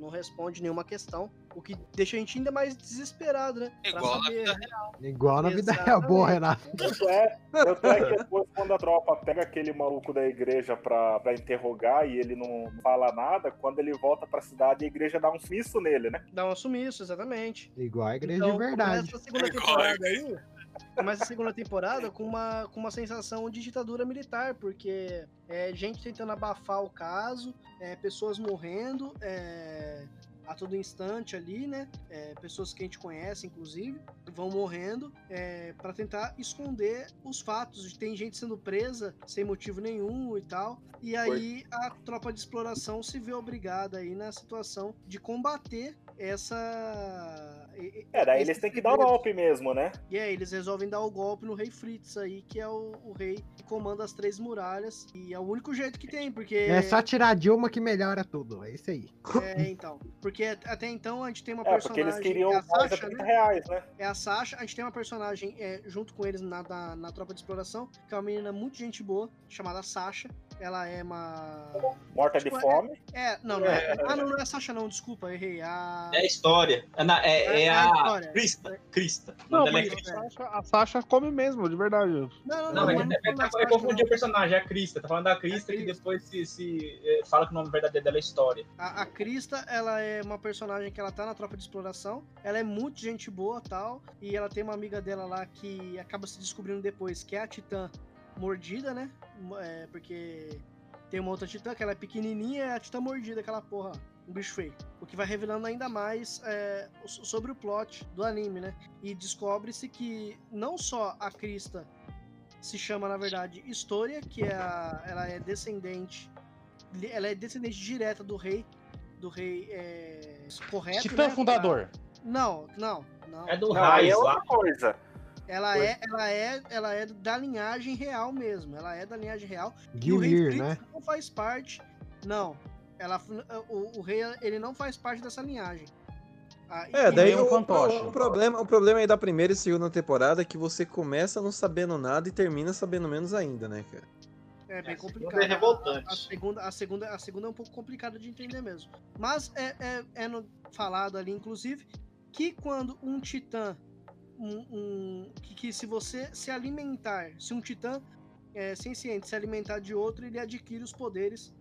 não responde nenhuma questão. O que deixa a gente ainda mais desesperado, né? Pra Igual na saber. vida real. Igual na vida real. Boa, Renato. Tanto é, tanto é que depois, quando a tropa pega aquele maluco da igreja pra, pra interrogar e ele não fala nada, quando ele volta pra cidade, a igreja dá um fiço nele, né? Dá um sumiço, exatamente. Igual a igreja Então, de verdade. Começa a aí. Começa a segunda temporada com uma, com uma sensação de ditadura militar, porque é gente tentando abafar o caso, é, pessoas morrendo é, a todo instante ali, né? É, pessoas que a gente conhece, inclusive, vão morrendo é, para tentar esconder os fatos. Tem gente sendo presa sem motivo nenhum e tal. E aí a tropa de exploração se vê obrigada aí na situação de combater essa. É, daí eles têm que dar o golpe mesmo, né? E aí eles resolvem dar o golpe no rei Fritz aí, que é o, o rei que comanda as três muralhas. E é o único jeito que tem, porque. É só tirar a Dilma que melhora tudo. É isso aí. É, então. Porque até então a gente tem uma É, porque personagem. eles queriam é a Sasha, 30 né? reais, né? É a Sasha. A gente tem uma personagem é, junto com eles na, na, na tropa de exploração, que é uma menina muito gente boa, chamada Sasha. Ela é uma. Morta Tipo, de fome. É, não, não é. Ah, não, não é a Sasha, não, desculpa, eu errei. A... É a história. É, na- é- é É a história. Crista. Crista. Não, é Crista. a Sasha, a Sasha come mesmo, de verdade. Não, não, Não, é, é, não é, eu confundi o personagem, é a Crista. Tá falando da Crista que depois se, se, é, fala que o nome verdadeiro dela é História. A, a Krista, ela é uma personagem que ela tá na tropa de exploração. Ela é muito gente boa tal. E ela tem uma amiga dela lá que acaba se descobrindo depois que é a Titã mordida, né? É, porque tem uma outra Titã que ela é pequenininha e é a Titã mordida, aquela porra. Um bicho feio. O que vai revelando ainda mais é, so- sobre o plot do anime, né? E descobre-se que não só a Krista se chama, na verdade, História, que é a, ela é descendente. Ela é descendente direta do rei. Do rei é, correto. Titã né? fundador. Não, não, não. É do é Raiz lá. outra coisa. Ela Foi. é, ela é, ela é da linhagem real mesmo. Ela é da linhagem real. E o Fritz né? não faz parte. Não. Ela, o, o rei ele não faz parte dessa linhagem. Ah, É, daí um o, fantoche. o problema, o problema aí da primeira e segunda temporada é que você começa não sabendo nada e termina sabendo menos ainda, né, cara? É bem A segunda complicado. é revoltante. A, a segunda, a, segunda, a segunda é um pouco complicada de entender mesmo. Mas é, é, é no- falado ali, inclusive, que quando um titã. Um, um- que, que se você se alimentar, se um titã é, senciente se alimentar de outro, ele adquire os poderes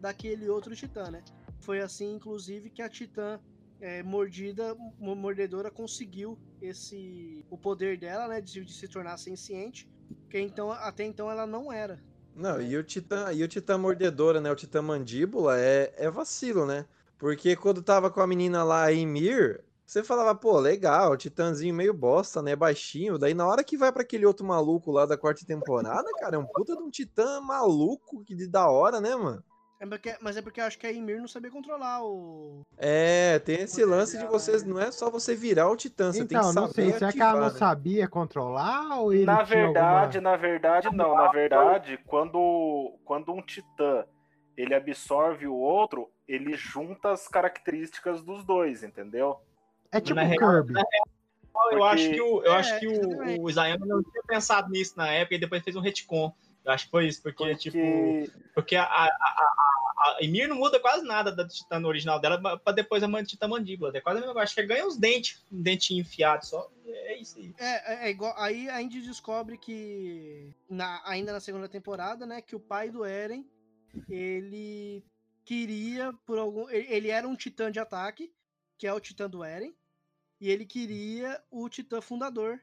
daquele outro titã, né? Foi assim, inclusive, que a titã é, mordida, mo- mordedora, conseguiu esse o poder dela, né? De, de se tornar senciente. Que então, até então ela não era. Não, e o Titã, e o Titã Mordedora, né? O Titã Mandíbula é, é vacilo, né? Porque quando tava com a menina lá, a Emir, você falava, pô, legal, Titãzinho meio bosta, né? Baixinho. Daí na hora que vai pra aquele outro maluco lá da quarta temporada, cara, é um puta de um Titã maluco que de da hora, né, mano? É porque- mas é porque eu acho que a Ymir não sabia controlar o. É, tem esse lance de vocês, não é só você virar o Titã, você tem que Então, saber não sei, será que ela não né? sabia controlar ou ele Na verdade, alguma... na verdade, não. Na verdade, quando, quando um titã ele absorve o outro, ele junta as características dos dois, entendeu? É tipo Na real- Kirby. real, Eu Porque- acho que, o, eu É, acho que o, o Isayama não tinha pensado nisso na época e depois fez um retcon. Eu acho que foi isso, porque, tipo. Porque Porque a, a, a, a, Ymir não muda quase nada da Titã original dela pra depois a Titã Mandíbula. É quase a mesma coisa. Acho que ganha uns dentes, um dentinho enfiado só. É isso aí. É, é, é igual. Aí a gente descobre que. Na, ainda na segunda temporada, né? Que o pai do Eren ele queria por algum ele ele era um titã de ataque, que é o titã do Eren, e ele queria o titã fundador,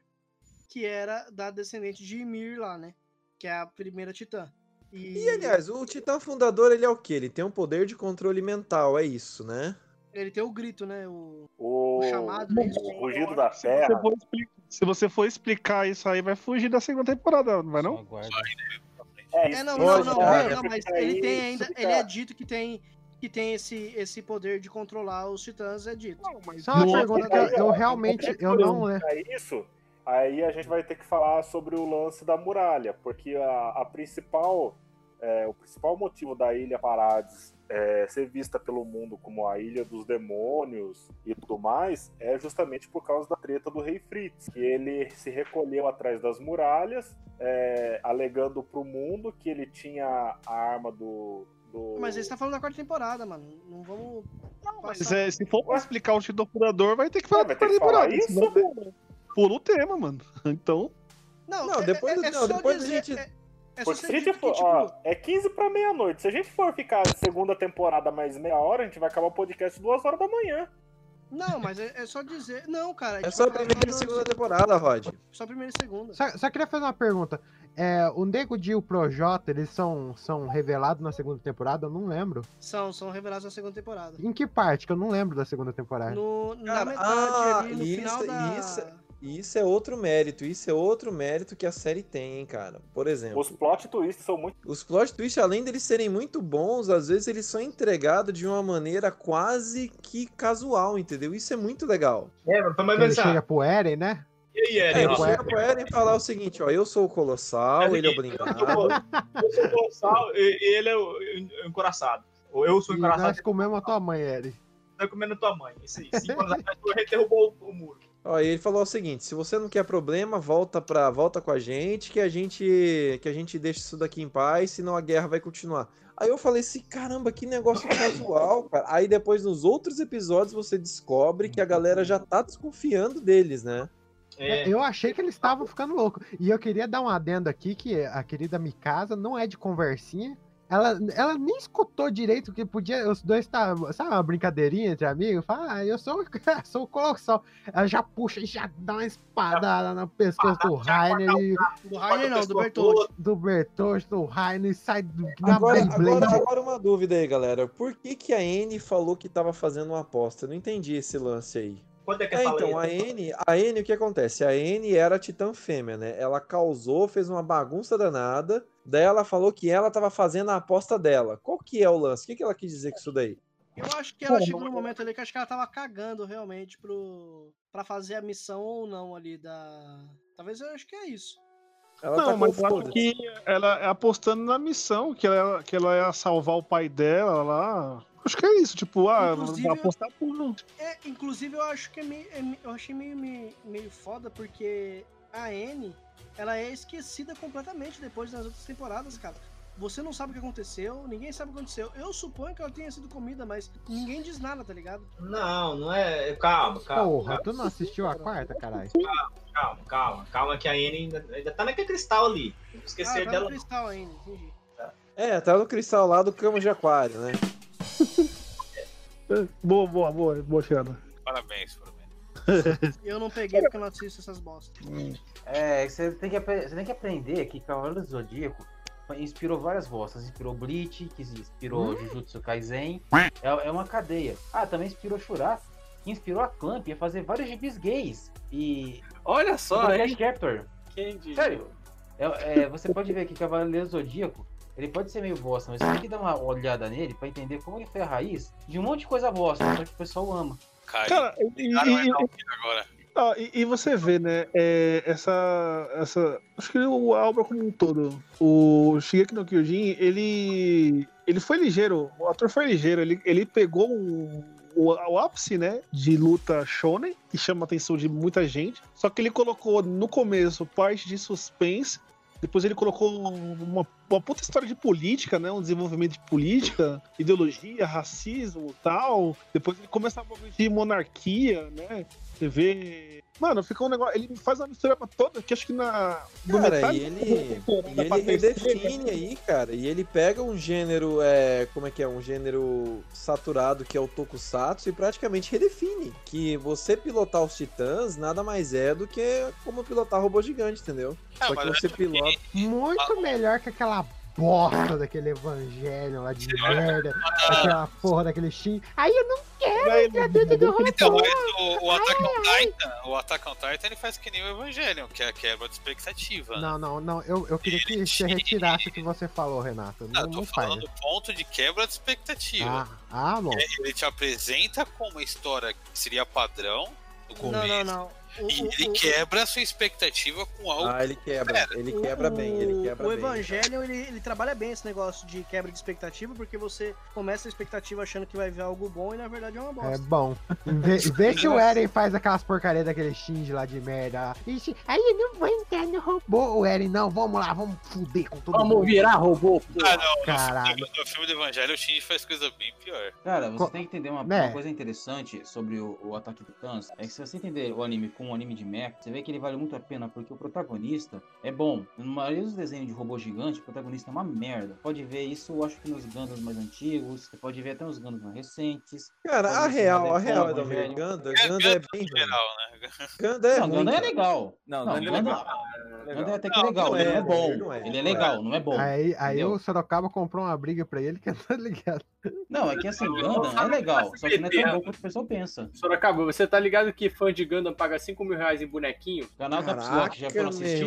que era da descendente de Ymir lá, né? Que é a primeira titã. E, E aliás, o Titã Fundador, ele é o quê? Ele tem um poder de controle mental, é isso, né? ele tem o grito, né? O, O, o chamado, né? O rugido da Se você, terra. for expli- se você for explicar isso aí, vai fugir da segunda temporada, não vai não? É, É, não, não, não, não, mas ele tem ainda, ele é dito que tem que tem esse, esse poder de controlar os titãs, é dito. Só uma pergunta que eu, eu realmente eu não lembro. Pra isso, aí a gente vai ter que falar sobre o lance da muralha, porque a, a principal, é, o principal motivo da Ilha Parades é, ser vista pelo mundo como a Ilha dos Demônios e tudo mais, é justamente por causa da treta do Rei Fritz, que ele se recolheu atrás das muralhas, é, alegando pro mundo que ele tinha a arma do... do... Mas ele está falando da quarta temporada, mano. Não vamos. Mas é, se for pra explicar o Titã Fundador, vai ter que falar da falar temporada. isso? senão Pula o tema, mano. [laughs] Então. Não, Não, é- depois- é, é não, depois a dizer, gente- é, é só Porque se a gente for, que, tipo, ó, é 15 pra meia-noite. Se a gente for ficar segunda temporada mais meia hora, a gente vai acabar o podcast duas horas da manhã. Não, mas é, é só dizer. Não, cara. É tipo, só a tá primeira e segunda temporada, Rod. Só a primeira e segunda. Só, só queria fazer uma pergunta. É, o Nego Di e o Projota, eles são, são revelados na segunda temporada? Eu não lembro. São, são revelados na segunda temporada. Em que parte? Que eu não lembro da segunda temporada. No, na Cara, metade ah, ali, no isso, final da. isso, isso é outro mérito. Isso é outro mérito que a série tem, hein, cara. Por exemplo. Os plot twists são muito. Os plot twists, além deles serem muito bons, às vezes eles são entregados de uma maneira quase que casual, entendeu? Isso é muito legal. É, mas mas ele pensar. chega pro Eren, né? E aí, É, Eren? chega pro Eren e falar o seguinte, ó, eu sou o Colossal, ele é o blindado. Eu sou o colossal e ele é o encoraçado. Ou eu sou o encoraçado nós comemos a tua mãe, Eren. tá comendo tua mãe. Isso aí. Cinco anos atrás, tu derrubou o, o muro. Ó, e ele falou o seguinte: se você não quer problema, volta pra, volta com a gente, que a gente que a gente deixa isso daqui em paz, senão a guerra vai continuar. Aí eu falei assim, caramba, que negócio casual, cara. Aí depois nos outros episódios você descobre que a galera já tá desconfiando deles, né? É, Eu achei que eles estavam ficando loucos. E eu queria dar um adendo aqui que a querida Mikasa não é de conversinha. Ela, ela nem escutou direito que podia. Os dois tá. Sabe uma brincadeirinha entre amigos? Fala, ah, eu sou, [laughs] sou o Colossal. Ela já puxa e já dá uma espadada no pescoço do Rainer. e- Do Rainer não, do Bertold. Do Bertold, do Rainer e sai do, na Agora, agora, agora uma dúvida aí, galera. Por que, que a N falou que tava fazendo uma aposta? Eu não entendi esse lance aí. Quanto é que É, fala então, a? N, a N, o que acontece? A N era a titã fêmea, né? Ela causou, fez uma bagunça danada, daí ela falou que ela tava fazendo a aposta dela. Qual que é o lance? O que, que ela quis dizer com isso daí? Eu acho que ela chegou no momento ali que acho que ela tava cagando realmente pro. pra fazer a missão ou não ali da. Talvez eu acho que é isso. Ela não, tá mas acho que ela é apostando na missão, que ela, que ela ia salvar o pai dela lá. Acho que é isso, tipo, ah, Inclusive, apostar por. É, inclusive eu acho que é meio, é eu achei meio, meio, meio foda porque a Anne, ela é esquecida completamente depois das outras temporadas, cara. Você não sabe o que aconteceu, ninguém sabe o que aconteceu. Eu suponho que ela tenha sido comida, mas ninguém diz nada, tá ligado? Não, não é. Calma, calma. Porra, tu não assistiu a quarta, caralho? Calma, calma. Calma que a Anne ainda, ainda tá naquele cristal ali. Não Ah, esquecer tá dela. no cristal ainda, entendi. É, tá no cristal lá do cama de aquário, né? Boa, boa, boa, boa tirada. Parabéns, parabéns. [laughs] Eu não peguei porque eu não assisto essas bostas. É, você tem que, você tem que aprender que Cavaleiro do Zodíaco inspirou várias bostas. Inspirou Bleach, que inspirou Jujutsu Kaisen. É, é uma cadeia. Ah, também inspirou Shurato, que inspirou a Clamp a fazer vários gibis gays. E. Olha só? Cash Captor. Sério, é- é, você pode ver que Cavaleiro Zodíaco, ele pode ser meio bosta, mas você tem que dar uma olhada nele pra entender como ele foi a raiz de um monte de coisa bosta, só que o pessoal ama. Cara, e, Cara, vai e- filho agora. Ah, e, e você vê, né, é, essa, essa, acho que o a obra como um todo, o Shigeki no Kyojin, ele, ele foi ligeiro, o ator foi ligeiro, ele, ele pegou um, o, o ápice, né, de luta shonen, que chama a atenção de muita gente, só que ele colocou no começo parte de suspense, depois ele colocou uma uma puta história de política, né? Um desenvolvimento de política, ideologia, racismo tal. Depois ele começa a de monarquia, né? Você vê. Mano, fica um negócio. Ele faz uma mistura toda que acho que na. Cara, metade e ele, e ele pra terceira, redefine aí, cara. E ele pega um gênero, é, como é que é? Um gênero saturado que é o Tokusatsu e praticamente redefine. Que você pilotar os titãs nada mais é do que como pilotar robô gigante, entendeu? Ah, Só que você é pilota. Muito melhor que aquela bosta daquele evangelho lá de merda, aquela porra daquele Shin. Aí eu não quero entrar dentro do Então, robô. mas o, o Attack on Titan, o Attack on Titan, ele faz que nem o Evangelion, que é a quebra de expectativa. né? Não, não, não. Eu, eu queria que você retirasse o que você falou, Renato. Ah, Não, eu tô não falando do ponto de quebra de expectativa. Ah, ah, bom. Ele te apresenta com uma história que seria padrão no começo. Não, não, não. O- E o- ele o- quebra a sua expectativa com algo. Ah, ele quebra. Ele quebra bem, ele quebra o bem. Evangelho, ele, ele trabalha bem esse negócio de quebra de expectativa, porque você começa a expectativa achando que vai ver algo bom e na verdade é uma bosta. É bom. Vê, o Eren faz aquelas porcarias daquele Shinji lá de merda. Ixi, aí eu não vou entrar no robô. O Eren, não, vamos lá, vamos fuder com todo Vamos mundo. virar robô. Ah, não. Caralho. No, no filme do Evangelho, o Shinji faz coisa bem pior. Cara, você Co- tem que entender uma, Né? uma coisa interessante sobre o, o Ataque do Titãs. É que se você entender o anime como um anime de mecha, você vê que ele vale muito a pena porque o protagonista é bom. Na maioria dos desenhos de robô gigante, o protagonista é uma merda. Pode ver isso, eu acho que nos Gundams mais antigos, você pode ver até nos Gundams mais recentes. Cara, a real, a real é é Evangelho. Ganda. É, Ganda é Ganda bem geral, né? Ganda é não. Gundam é legal. Não, Não, Gundam é legal. Gundam é até que Não, legal, não ele é, é bom. não é, Ele é é. legal, não é bom. Aí, aí o Sorocaba comprou uma briga pra ele que eu tô [laughs] ligado. Não, é que assim, Gundam é legal, só que não é tão bom quanto o pessoal pensa. Sorocaba, você tá ligado que fã de Gundam paga 5 mil reais em bonequinho? O canal da Psylocke, já foram assistir?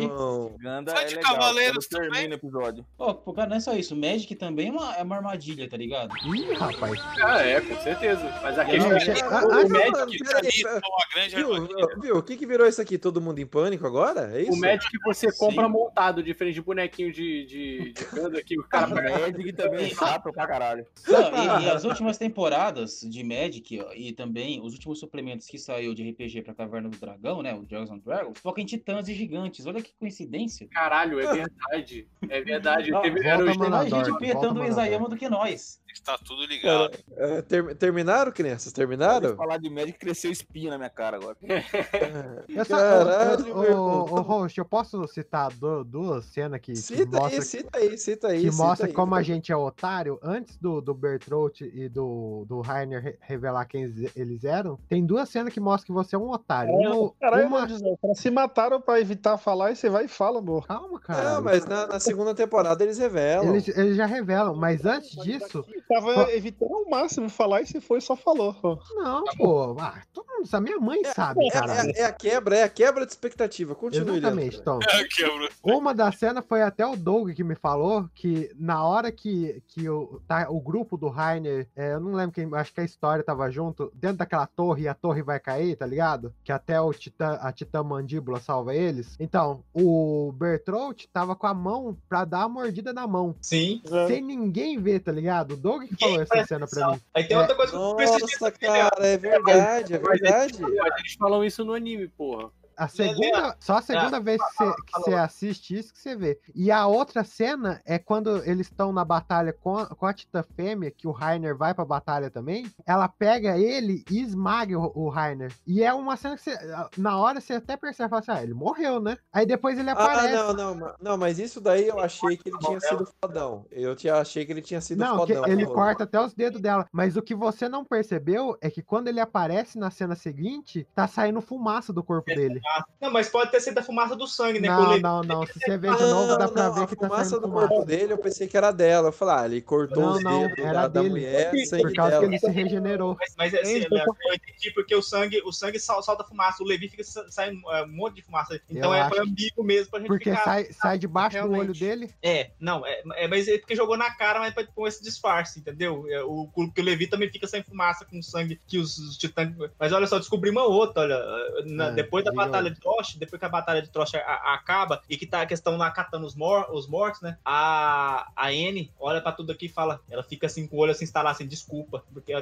Ganda Fã é de legal. Cavaleiros termina o episódio. Pô, pô, cara, não é só isso. Magic também é uma, é uma armadilha, tá ligado? Ih, rapaz. Ah, é, com certeza. Mas a Não, questão é que o Magic, é uma grande Viu, armadilha. viu, o que que virou isso aqui? Todo mundo em pânico agora? É isso? o Magic você Sim. compra montado, diferente de bonequinho de, de, de que o cara paga. [laughs] Magic também é chato pra caralho. Não, e, e as últimas temporadas de Magic ó, e também os últimos suplementos que saiu de RPG pra Caverna do Dragão, né? O Dragons and Dragons, foca em titãs e gigantes. Olha que coincidência. Caralho, é [laughs] verdade. É verdade. Não, Teve, volta, era os Tem mais Manador, gente volta, petando o. Isayama do que nós. Está tudo ligado. É, ter- terminaram, crianças? Terminaram? Falar de Magic cresceu espinha na minha cara agora. [laughs] Eu só, Caralho, irmão. ô, host, eu posso citar du- duas cenas que, que Cita mostram aí, cita aí, cita aí. que cita mostra aí. como a gente é otário, antes do, do Bertolt e do, do Rainer re- revelar quem eles- eram, tem duas cenas que mostram que você é um otário. Uma, Caralho, uma- se mataram pra evitar falar e você vai e fala, amor. Calma, cara. Não, mas na, na segunda temporada eles revelam. Eles, eles já revelam, mas antes disso. Tava evitando ao máximo falar e você foi só falou. Não, pô. Ah, todo mundo sabe. Minha mãe sabe, É, caralho. é- é a quebra, é a quebra de expectativa. Continue, Exatamente, Leandro. Tom. Quebra. Uma das cenas foi até o Doug que me falou que na hora que, que o, tá, o grupo do Rainer, é, eu não lembro quem, acho que a história tava junto, dentro daquela torre e a torre vai cair, tá ligado? Que até o titã, a titã mandíbula salva eles. Então, o Bertolt tava com a mão pra dar a mordida na mão. Sim. Sem ninguém ver, tá ligado? O Doug que falou essa cena pra mim. Aí tem É. outra coisa que eu preciso Nossa, cara, é verdade, é verdade. Eles falam isso no anime, porra. A segunda, só a segunda vez que você, assiste isso que você vê. E a outra cena é quando eles estão na batalha com a, com a Titã Fêmea, que o Rainer vai pra batalha também. Ela pega ele e esmaga o, o Rainer. E é uma cena que você, na hora você até percebe, fala assim, ah, ele morreu, né? Aí depois ele Ah, aparece. não, não, ma- não, mas isso daí eu achei que ele tinha sido fodão. Eu tinha, achei que ele tinha sido Não, que fodão. ele corta até os dedos dela. Mas o que você não percebeu é que quando ele aparece na cena seguinte, tá saindo fumaça do corpo dele. Não, mas pode ter sido a fumaça do sangue, né? Não, não, não. Se você ver de novo, dá pra Não, ver que tá fumaça saindo do fumaça. corpo dele, eu pensei que era dela. Eu falei, ah, ele cortou Não, os não, dedos era da, da dele. mulher, sangue Por causa dela. que ele se regenerou. Mas, mas assim, né, eu entendi porque o sangue, o sangue sal- solta fumaça, o Levi fica sa- sai é, um monte de fumaça. Então Eu é acho amigo mesmo pra gente Porque ficar. sai, sai debaixo do olho dele. É, não, é, é, mas é porque jogou na cara, mas pra- com esse disfarce, entendeu? É, o, porque o Levi também fica sem fumaça com sangue que os, os titãs. Mas olha só, descobri uma outra, olha. na- Ah, depois da lá. Batalha de Trosh, depois que a batalha de Trosh acaba e que tá a questão lá catando os, mor os mortos, né? A, a Anne olha pra tudo aqui e fala. Ela fica assim com o olho assim, instalar assim, desculpa. Porque,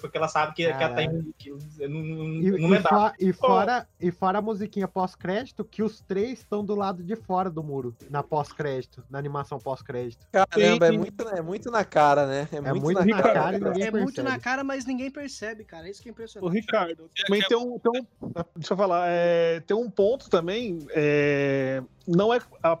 porque, ela sabe que, que ela tá. Que, não, não, E, não e e fora, e fora a musiquinha pós-crédito, que os três estão do lado de fora do muro, na pós-crédito, na animação pós-crédito. Caramba, é muito, é muito na cara, né? É, muito na cara e ninguém É muito percebe. na cara, mas ninguém percebe, cara. Isso que é Ô, impressionante. Ricardo, também tem um, tem um- Deixa eu falar, é, tem um ponto também. é, não é. a-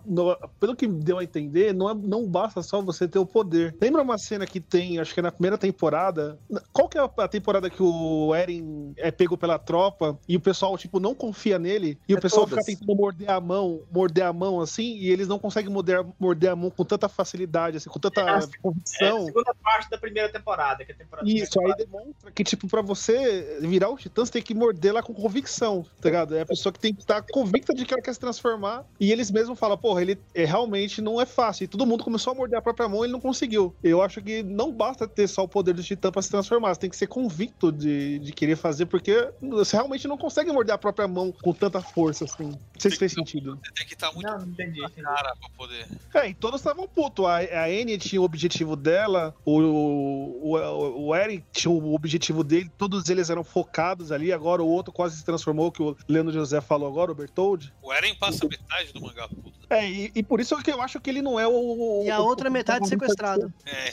pelo que deu a entender, não, é- não basta só você ter o poder. Lembra uma cena que tem, acho que é na primeira temporada. Qual que é a temporada que o Eren é pego pela tropa e o pessoal, tipo, não confia nele? E o É pessoal todas. fica tentando morder a mão, morder a mão assim, e eles não conseguem morder, morder a mão com tanta facilidade, assim, com tanta É, É convicção. a segunda parte da primeira temporada. Que é a temporada Isso, aí demonstra que, tipo, pra você virar o Titã, você tem que morder lá com convicção, tá ligado? É a pessoa que tem que estar convicta de que ela quer se transformar. E eles mesmos falam, porra, ele é, realmente não é fácil. E todo mundo começou a morder a própria mão e ele não conseguiu. Eu acho que não basta ter só o poder do Titã pra se transformar. Você tem que ser convicto de, de querer fazer, porque você realmente não consegue morder a própria mão com tanta força, assim. Não sei se fez sentido. Você tem que estar muito Não, não entendi. cara pra poder. É, e todos estavam putos. A, a Annie tinha o objetivo dela, o, o, o, o Eren tinha o objetivo dele, todos eles eram focados ali. Agora o outro quase se transformou, que o Leandro José falou agora, o Bertold. O Eren passa metade do mangá, puta. É, e, e por isso que eu acho que ele não é o. E a o- outra o- metade o- sequestrada. É,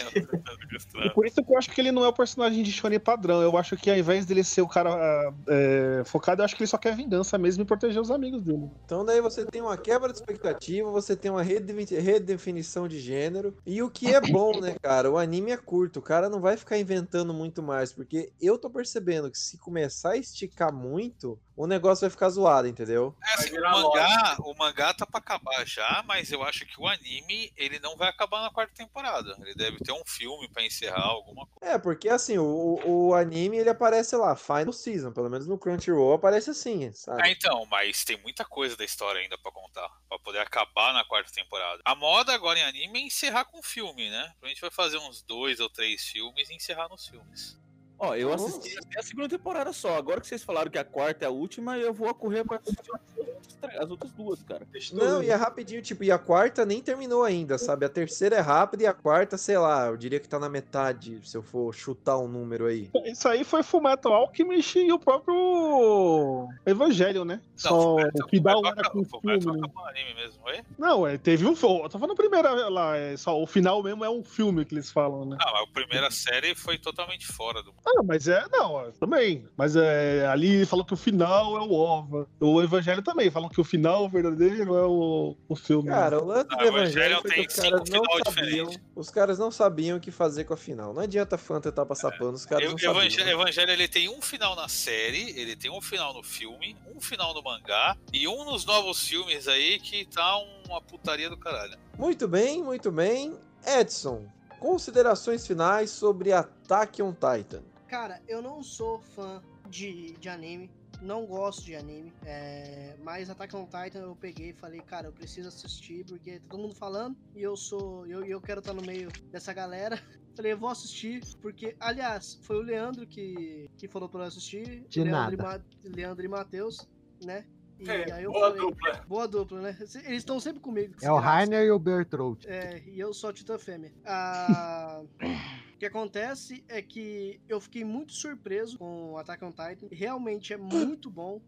E por isso que eu acho que ele não é o personagem de Shonen padrão. Eu acho que ao invés dele ser o cara é, focado, eu acho que ele só quer vingança mesmo e proteger os amigos dele. Então daí você tem uma quebra de expectativa, você tem uma redefini- redefinição de gênero. E o que é bom, né, cara? O anime é curto, o cara não vai ficar inventando muito mais, porque eu tô percebendo que se começar a esticar muito, o negócio vai ficar zoado, entendeu? É assim, o mangá, o mangá tá pra acabar já, mas eu acho que o anime ele não vai acabar na quarta temporada. Ele deve ter um filme pra encerrar alguma coisa. É, porque assim, o, o anime ele aparece lá, Final Season, pelo menos no Crunchyroll aparece assim, sabe? Ah, então, mas tem muita coisa da história ainda pra contar, Pra poder acabar na quarta temporada. A moda agora em anime é encerrar com filme, né? A gente vai fazer uns dois ou três filmes e encerrar nos filmes. Ó, eu assisti até a segunda temporada só. Agora que vocês falaram que a quarta é a última, eu vou correr pra assistir as outras- as outras duas, cara. Não, e é rapidinho, tipo, e a quarta nem terminou ainda, sabe? A terceira é rápida e a quarta, sei lá, eu diria que tá na metade, se eu for chutar um número aí. Isso aí foi Fullmetal Alchemist e o próprio Evangelho, né? Só o que dá o era com o filme. né? Acabou o anime mesmo, oi? Não, é, teve um. Eu tô falando a primeira lá, é só o final mesmo é um filme que eles falam, né? Ah, mas a primeira série foi totalmente fora do. Ah, mas é, não, ó, também. Mas é, ali falou que o final é o OVA. O Evangelho também, falam que o final verdadeiro é o, o filme. Cara, o lance Ah, do o Evangelho tem que os caras cinco não final sabiam. diferentes. Os caras não sabiam o que fazer com a final. Não adianta fã tentar passar pano, os caras Eu- não sabiam. Evangelho, Evangelho ele tem um final na série, ele tem um final no filme, um final no mangá e um nos novos filmes aí que tá uma putaria do caralho. Muito bem, muito bem. Edson, considerações finais sobre Attack on Titan. Cara, eu não sou fã de, de anime. Não gosto de anime. é, mas Attack on Titan eu peguei e falei, cara, eu preciso assistir porque tá todo mundo falando e eu sou. Eu, eu quero estar no meio dessa galera. [laughs] Falei, eu vou assistir, porque, aliás, foi o Leandro que, que falou pra eu assistir. De Leandro, nada. E Ma- Leandro e Matheus, né? E É, aí eu boa falei, dupla. Boa dupla, né? Eles estão sempre comigo. É o. Rainer e o Bertrold. É, e eu sou a Titã Fêmea. Ah, [coughs] o que acontece é que eu fiquei muito surpreso com o Attack on Titan. Realmente é muito bom.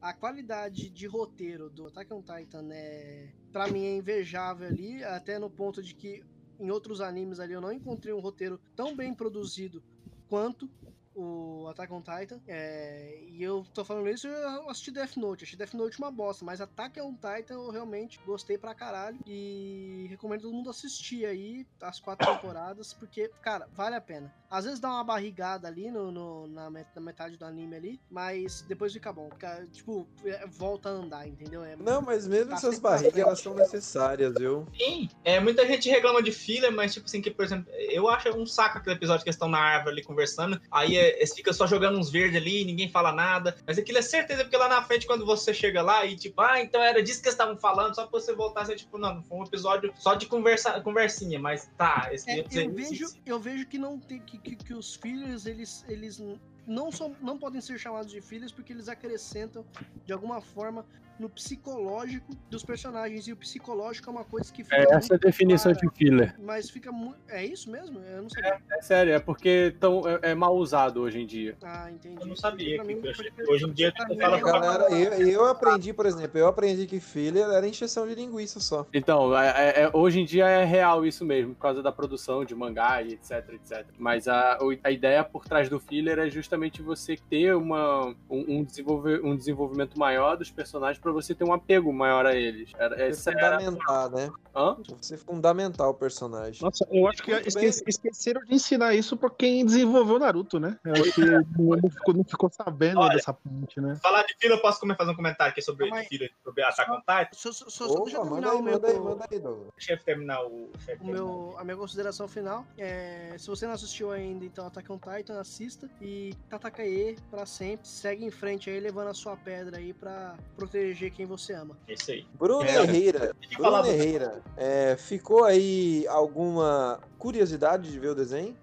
A qualidade de roteiro do Attack on Titan é, pra mim, é invejável ali, até no ponto de que em outros animes ali eu não encontrei um roteiro tão bem produzido quanto o Attack on Titan. É, e eu tô falando isso, eu assisti Death Note. Achei Death Note uma bosta, mas Attack on Titan eu realmente gostei pra caralho. E recomendo todo mundo assistir aí as quatro temporadas, porque, cara, vale a pena. Às vezes dá uma barrigada ali no, no- na, met- na metade do anime ali, mas depois fica bom. Fica, tipo, é, volta a andar, entendeu? É, Não, mas mesmo tá essas barrigas, elas são necessárias, viu? Sim, é, muita gente reclama de filler, mas tipo assim, que, por exemplo, eu acho um saco aquele episódio que eles estão na árvore ali conversando, aí é, eles ficam só jogando uns verdes ali, ninguém fala nada, mas aquilo é certeza, porque lá na frente, quando você chega lá e tipo, ah, então era disso que eles estavam falando, só pra você voltar, você tipo, não, foi um episódio só de conversa, conversinha, mas tá, esse É, episódio- eu, vejo, eu vejo que não tem que, que, que os fillers eles, eles não, são, não podem ser chamados de fillers porque eles acrescentam de alguma forma no psicológico dos personagens. E o psicológico é uma coisa que fica. É essa a definição clara, de filler. Mas fica muito. É isso mesmo? Eu não sabia. É sério, é porque tão, é, é mal usado hoje em dia. Ah, entendi. Eu não sabia. Mim, hoje em dia mim, fala é- Galera, eu, eu aprendi, por exemplo, eu aprendi que filler era encheção de linguiça só. Então, é- é- é- hoje em dia é real isso mesmo, por causa da produção de mangá e etc, etc. Mas a, a ideia por trás do filler é justamente você ter uma, um, um, desenvolver, um desenvolvimento maior dos personagens pra você ter um apego maior a eles. Era, Você essa era... né? Hã? Você fundamentar o personagem. Nossa, eu acho que Muito esque- bem. esqueceram de ensinar isso por quem desenvolveu Naruto, né? Eu acho que não, ficou, não ficou sabendo Olha, dessa parte, né? Falar de fila, eu posso comer- fazer um comentário aqui sobre, aí. fila, sobre Attack on Titan? Só, só, só, só deixa eu terminar manda aí, o meu. manda aí, manda aí, Douglas. Deixa eu terminar o... o meu, a minha consideração final é, se você não assistiu ainda, então Attack on Titan, assista e Tatakae pra sempre, segue em frente aí, levando a sua pedra aí pra proteger quem você ama. É isso aí. Bruno É, Herrera, Bruno Herrera, é, ficou aí alguma curiosidade de ver o desenho?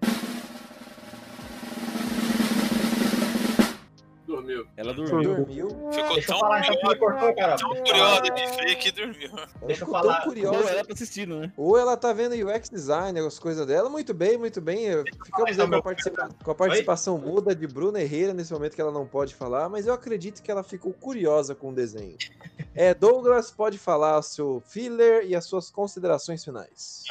Dormiu. Ela dormiu. Dormiu? Ficou Deixa tão falar, então, me cortou, cara. tão curiosa de ver que dormiu. Ela Deixa eu ficou falar. tão curiosa. Ou ela tá assistindo, né? Ou ela tá vendo UX design, as coisas dela. Muito bem, muito bem. Ficamos aí então, com a, participa- com a participação muda de Bruna Herrera nesse momento que ela não pode falar, mas eu acredito que ela ficou curiosa com o desenho. É, Douglas pode falar o seu filler e as suas considerações finais.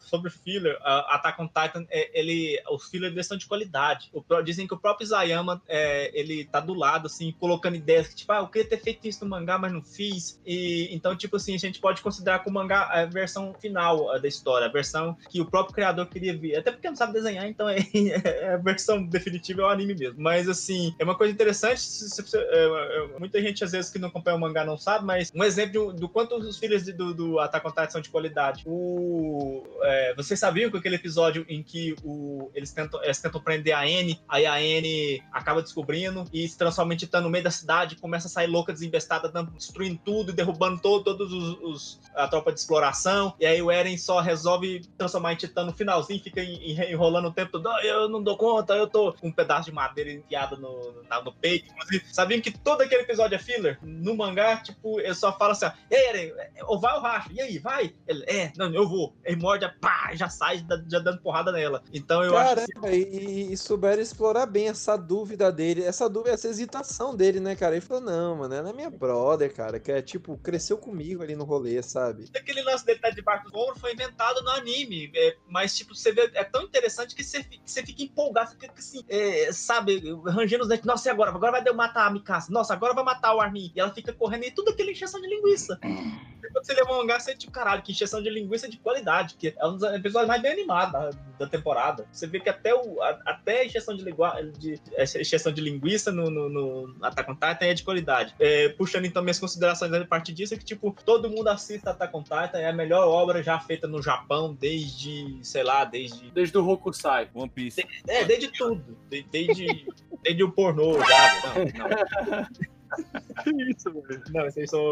Sobre o filler, Attack on Titan, é, ele, os fillers são de qualidade. O dizem que o próprio Isayama, é, ele tá do lado, assim, colocando ideias que, tipo, ah, eu queria ter feito isso no mangá, mas não fiz. E, então, tipo assim, a gente pode considerar que o mangá é a versão final ah, da história, a versão que o próprio criador queria ver. Até porque não sabe desenhar, então é, [laughs] é a versão definitiva é o anime mesmo. Mas, assim, é uma coisa interessante, se- se- é, é, muita gente, às vezes, que não acompanha o mangá não sabe, mas um exemplo do quanto os filhos de- do, do Attack on Titan são de qualidade. O, é, vocês sabiam que aquele episódio em que o, eles, tentam, eles tentam prender a N, aí a N acaba descobrindo e se transforma em titã no meio da cidade, começa a sair louca, desembestada, destruindo tudo, derrubando todo, todos os, os- a tropa de exploração. E aí o Eren só resolve transformar em titã no finalzinho, fica en- en- enrolando o tempo todo. "Ah, Eu não dou conta, eu tô com um pedaço de madeira enfiado no, na- no peito. Inclusive, sabiam que todo aquele episódio é filler? No mangá, tipo, ele só fala assim: ó, Ei, Eren, ou vai ou racha? E aí, vai? Ele, é, não, eu vou. Ele morde, pá, já sai, já dando porrada nela. Então eu acho que. Caramba, e, e souberam explorar bem essa dúvida dele, essa dúvida, essa hesitação dele, né, cara? Ele falou, não, mano, ela é minha brother, cara, que é, tipo, cresceu comigo ali no rolê, sabe? aquele lance dele tá debaixo do ombro foi inventado no anime. é, mas, tipo, você vê, é tão interessante que você fica, você fica empolgado, você fica assim, é, sabe, rangendo os dentes. Nossa, e agora? Agora vai matar a Mikasa. Nossa, agora vai matar o Armin. E ela fica correndo e tudo aquele encheção de linguiça. Quando você leva um mangá, você tipo, caralho, que encheção de linguiça de qualidade, que é um dos episódios mais bem animados da, da temporada. Você vê que até, o, a- até a encheção de, lingua, de, essa encheção de linguiça no, no, no Attack on Titan é de qualidade. É, puxando então minhas considerações a partir disso, é que, tipo, todo mundo assiste Attack on Titan, é a melhor obra já feita no Japão desde, sei lá, desde... Desde o Hokusai. One Piece. É, desde tudo. De- Desde, desde o pornô já. Não, não. [laughs] Isso, velho. Não, vocês são.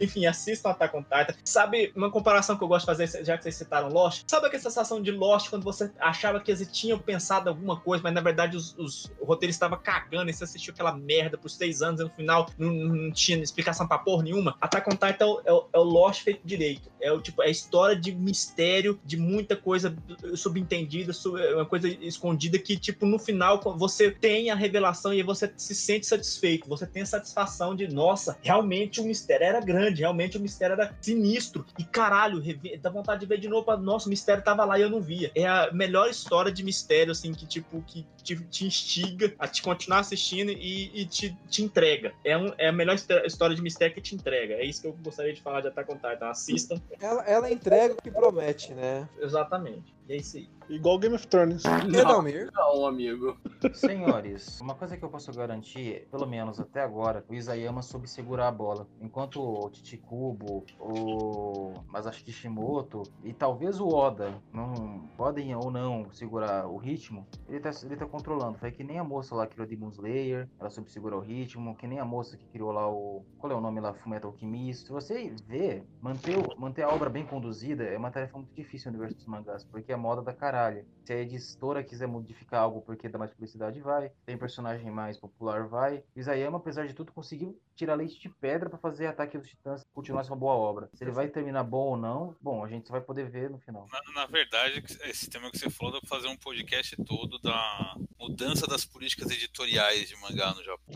Enfim, assistam Attack on Titan. Sabe, uma comparação que eu gosto de fazer, já que vocês citaram Lost, sabe aquela sensação de Lost quando você achava que eles tinham pensado alguma coisa, mas na verdade os, os roteiros estavam cagando e você assistiu aquela merda por seis anos e no final não, não tinha explicação pra porra nenhuma? Attack on Titan é o, é o- é o Lost feito direito. É o tipo, é a história de mistério, de muita coisa subentendida, su- é uma coisa escondida que, tipo, no final você tem a revelação e você se sente satisfeito. Você tem a satisfação de, nossa, realmente o mistério era grande, realmente o mistério era sinistro. E caralho, dá vontade de ver de novo. Nossa, o mistério tava lá e eu não via. É a melhor história de mistério, assim, que, tipo, que te, te instiga a te continuar assistindo e, e te, te entrega. É, um- é a melhor histó- história de mistério que te entrega. É isso que eu gostaria de falar de Attack on Titan. Assistam. Ela, ela entrega o que promete, né? Exatamente. E é isso aí. Igual Game of Thrones. Edalmir? Não, amigo. Senhores, uma coisa que eu posso garantir, pelo menos até agora, o Isayama soube segurar a bola. Enquanto o Chichikubo, o Masashi Kishimoto e talvez o Oda não podem ou não segurar o ritmo, ele tá, ele tá controlando. Foi que nem a moça lá que criou Demon Slayer, ela soube segurar o ritmo, que nem a moça que criou lá o... Qual é o nome lá? Fullmetal Alchemist. Se você vê, manter, o- manter a obra bem conduzida é uma tarefa muito difícil no universo dos mangás, porque a moda da caralho. Se a editora quiser modificar algo porque dá mais publicidade, vai. Tem personagem mais popular, vai. Isayama, apesar de tudo, conseguiu tirar leite de pedra pra fazer Ataque dos Titãs continuar uma boa obra. Se ele vai terminar bom ou não, bom, a gente só vai poder ver no final. Na, na verdade, esse tema que você falou dá pra fazer um podcast todo da mudança das políticas editoriais de mangá no Japão.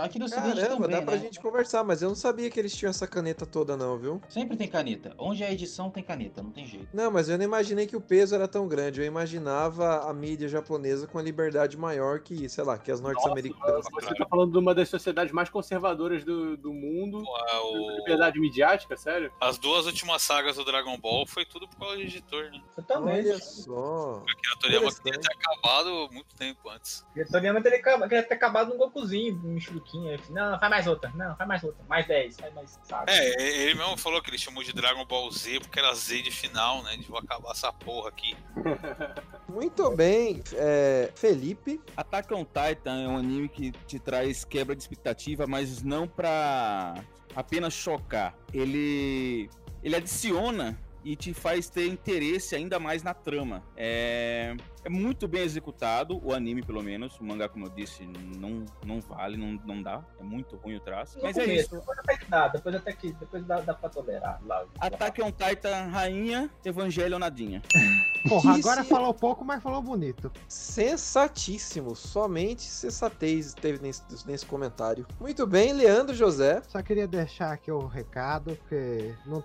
Aqui no Caramba, Ocidente também, dá pra né? gente conversar, mas eu não sabia que eles tinham essa caneta toda, não, viu? Sempre tem caneta. Onde é edição, tem caneta, não tem jeito. Não, mas eu não imaginei que o peso era tão grande. Eu imaginava a mídia japonesa com a liberdade maior que, sei lá, que as norte-americanas. Você tá falando de uma das sociedades mais conservadoras do, do mundo. o- Liberdade midiática, sério? As duas últimas sagas do Dragon Ball foi tudo por causa do editor, né? Olha só. Porque a Toriyama queria ter acabado muito tempo antes. E o Toriyama queria ter acabado no Gokuzinho, no Michuruquinho. Ele falou, Não, faz mais outra. Não, faz mais outra. Mais 10, faz mais, sabe? É, ele mesmo falou que ele chamou de Dragon Ball Z porque era Z de final, né? De vou acabar essa porra aqui. [laughs] Muito bem, é, Felipe. Attack on Titan é um anime que te traz quebra de expectativa, mas não pra apenas chocar. Ele ele adiciona e te faz ter interesse ainda mais na trama. É, é muito bem executado, o anime pelo menos. O mangá, como eu disse, não, não vale, não, não dá. É muito ruim o traço. Mas é isso. Depois até que dá, depois até que depois dá, dá pra tolerar. Lá, Attack on Titan, rainha, Evangelho nadinha. [laughs] Porra, Que agora falou pouco, mas falou bonito. Sensatíssimo. Somente sensatez teve nesse, nesse comentário. Muito bem, Leandro José. Só queria deixar aqui o recado, porque não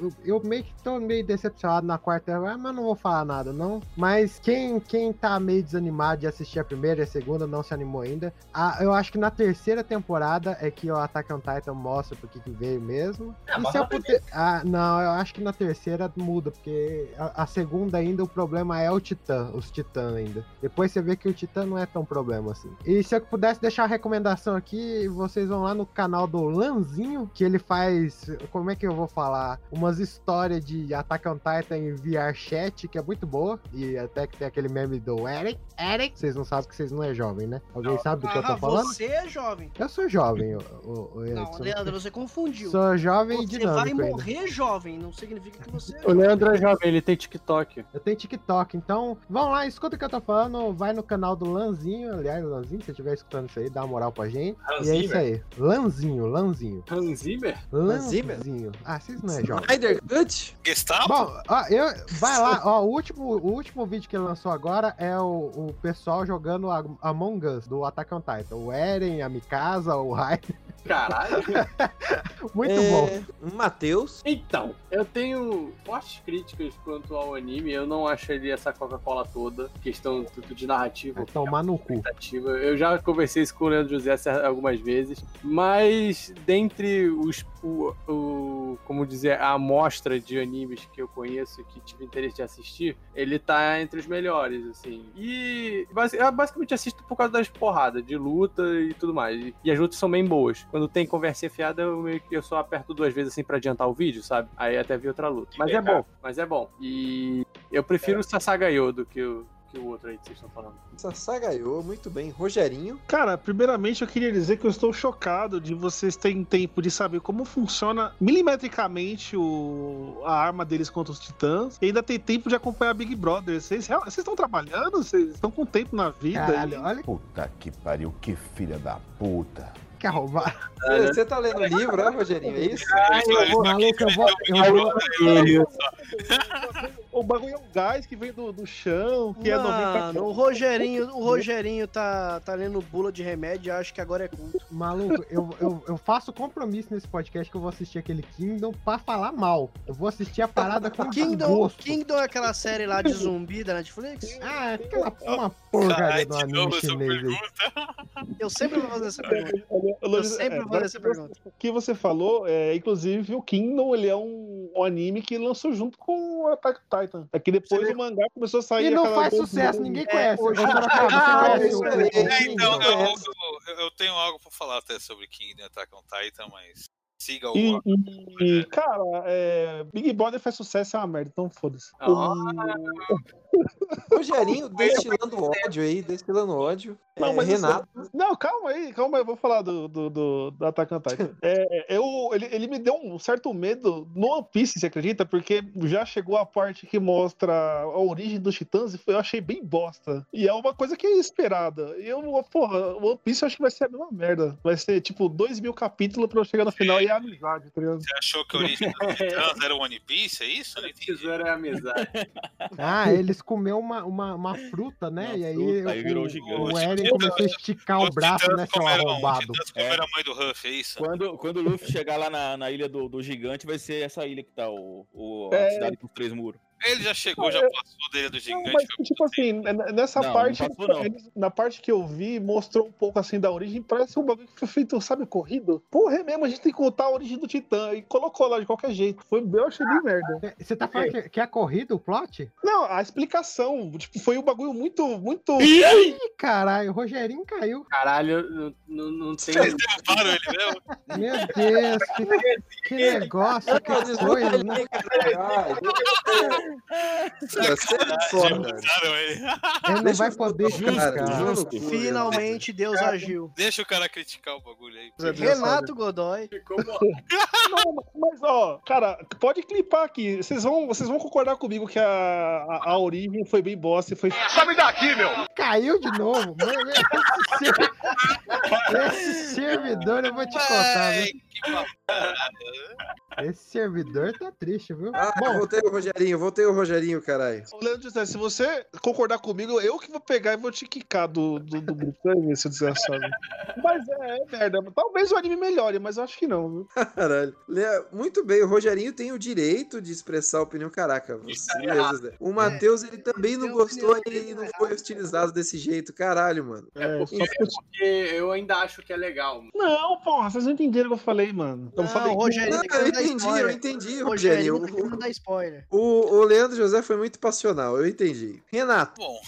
eu, eu meio que tô meio decepcionado na quarta mas não vou falar nada, não. Mas quem, quem tá meio desanimado de assistir a primeira e a segunda não se animou ainda. Ah, eu acho que na terceira temporada é que o Attack on Titan mostra porque que veio mesmo. Ah, E se eu puder- Ah, não, eu acho que na terceira muda, porque a, a segunda ainda o problema é o Titã, os Titãs ainda. Depois você vê que o Titã não é tão problema assim. E se eu pudesse deixar a recomendação aqui, vocês vão lá no canal do Lanzinho, que ele faz, como é que eu vou falar? Umas histórias de Attack on Titan em VR chat, que é muito boa. E até que tem aquele meme do Eric. Eric, vocês não sabem que vocês não é jovem, né? Alguém sabe do que eu tô Ah, falando? você é jovem. Eu sou jovem, o, o, o Não. Leandro, você confundiu. Sou jovem e Você dinâmico vai ainda. morrer jovem, não significa que você é O Leandro é jovem, ele tem TikTok. Eu tenho TikTok, então vão lá, escuta o que eu tô falando, vai no canal do Lanzinho, aliás, Lanzinho, se você estiver escutando isso aí, dá uma moral pra gente. Hans e é isso aí, Lanzinho, Lanzinho. Hans Zimmer? Lanzinho. Ah, vocês não é jovem. Snyder Cut? Gestapo? Bom, ó, eu, vai lá, ó, o último, o último vídeo que ele lançou agora é o, o pessoal jogando a- Among Us, do Attack on Titan. O Eren, a Mikasa, o Raiden. Caralho. [laughs] Muito É, bom. Matheus. Então, eu tenho fortes críticas quanto ao anime. Eu não acho ele essa Coca-Cola toda. Questão tudo de narrativa. Vai tomar no cu. Eu já conversei isso com o Leandro José algumas vezes, mas dentre os, o, o- como dizer, a amostra de animes que eu conheço que tive interesse de assistir, ele tá entre os melhores, assim. E eu basicamente assisto por causa das porradas, de luta e tudo mais. E as lutas são bem boas. Quando tem conversinha fiada, eu meio que eu só aperto duas vezes assim pra adiantar o vídeo, sabe? Aí até vi outra luta. Mas é bom, mas é bom. E eu prefiro o Sasagayo do que o, que o outro aí que vocês estão falando. Sasagaiô, muito bem. Rogerinho. Cara, primeiramente eu queria dizer que eu estou chocado de vocês terem tempo de saber como funciona milimetricamente o, a arma deles contra os titãs e ainda tem tempo de acompanhar Big Brother. Vocês, estão trabalhando? Vocês estão com tempo na vida? Caralho, E- olha Puta que pariu, que filha da puta. Que arrombado. Você, você tá lendo livro, né, Rogerinho? É isso? Eu vou, maluco, eu vou, eu vou, O bagulho é um gás que vem do, do chão, que é 90 Mano, o Rogerinho, o Rogerinho tá, tá lendo bula de remédio e acho que agora é culto. Maluco, eu, eu, eu faço compromisso nesse podcast que eu vou assistir aquele Kingdom pra falar mal. Eu vou assistir a parada com [laughs] Kingdom, gosto. Kingdom é aquela série lá de zumbi da Netflix? Ah, aquela uma porcaria do anime chinês aí. Eu sempre vou fazer essa pergunta. [laughs] Eu sempre vou fazer essa pergunta. O que você falou, é, inclusive, o Kingdom ele é um, um anime que lançou junto com o Attack on Titan. É que depois o mangá começou a sair. E não faz coisa- sucesso, ninguém É, conhece. hoje- Ah, conhece é- É, então, eu, tenho algo pra falar até sobre Kingdom Attack on Titan, mas siga o. E, e, cara, é, Big Brother faz sucesso é uma merda, então foda-se. Ah. Rogerinho destilando ódio aí, destilando ódio. Não, É, Renato. assim, não, calma aí, calma aí, eu vou falar do, do, do, do Attack on Titan. É, eu, ele, ele me deu um certo medo no One Piece, você acredita? Porque já chegou a parte que mostra a origem dos titãs e foi- eu achei bem bosta. E é uma coisa que é esperada. E eu, porra, o One Piece eu acho que vai ser a mesma merda. Vai ser tipo dois mil capítulos pra eu chegar no final e é amizade, tá ligado? Você achou que a origem dos [laughs] titãs era o One Piece? É isso? Tesouro é amizade. Ah, eles comeu uma, uma, uma fruta, né? Uma e aí, fruta, aí o, virou o, gigante. o Eren começou a esticar o braço, né, seu arrombado. a mãe do Ruff, é isso? Quando, quando o Luffy chegar lá na, na ilha do, do gigante, vai ser essa ilha que tá o, o- a É. cidade com os três muros. Ele já chegou, já passou dele do Não, gigante. mas tipo assim, n- nessa Não, não parte, passou, não. na parte que eu vi, mostrou um pouco assim da origem, parece um bagulho que foi feito, sabe, corrido. Porra, é mesmo, a gente tem que contar a origem do Titã e colocou lá de qualquer jeito. Foi, eu achei bem merda. Você tá falando que, que é corrida o plot? Não, a explicação, tipo, foi um bagulho muito, muito. Ih, caralho, o Rogerinho caiu. Caralho, não, não, não tem. Vocês derrubaram ele mesmo? Meu Deus, que, que negócio, que coisa, né? [laughs] Você é foda. Derrubaram ele. Não vai poder Justo. Finalmente Deus agiu. Deixa o cara criticar o bagulho aí. Renato Godoy. [laughs] Não, mas ó, cara, pode clipar aqui. Vocês vão, vocês vão concordar comigo que a, a, a origem foi bem bosta e foi. Sabe daqui, meu! Caiu de novo. Mano, esse, ser- [laughs] esse servidor, eu vou te contar, babado. [laughs] Esse servidor tá triste, viu? Ah, Bom, voltei o Rogerinho, voltei o Rogerinho, caralho. Leandro José, se você concordar comigo, eu que vou pegar e vou te quicar do, do, do grupo. Seu desgraçado. Mas é, é merda. Talvez o anime melhore, mas eu acho que não, viu? Caralho. Lea- Muito bem, o Rogerinho tem o direito de expressar a opinião. Caraca, você, Zé. O Matheus, ele também não gostou e não foi hostilizado desse jeito. Caralho, mano. É, só porque... Porque eu ainda acho que é legal. Não, porra, vocês não entenderam o que eu falei, mano. Eu Não, falei o Rogerinho Não, eu entendi, eu spoiler. entendi, Rogerinho Rogerinho. tá querendo dar spoiler. O, o Leandro José foi muito passional, eu entendi. Renato, Bom,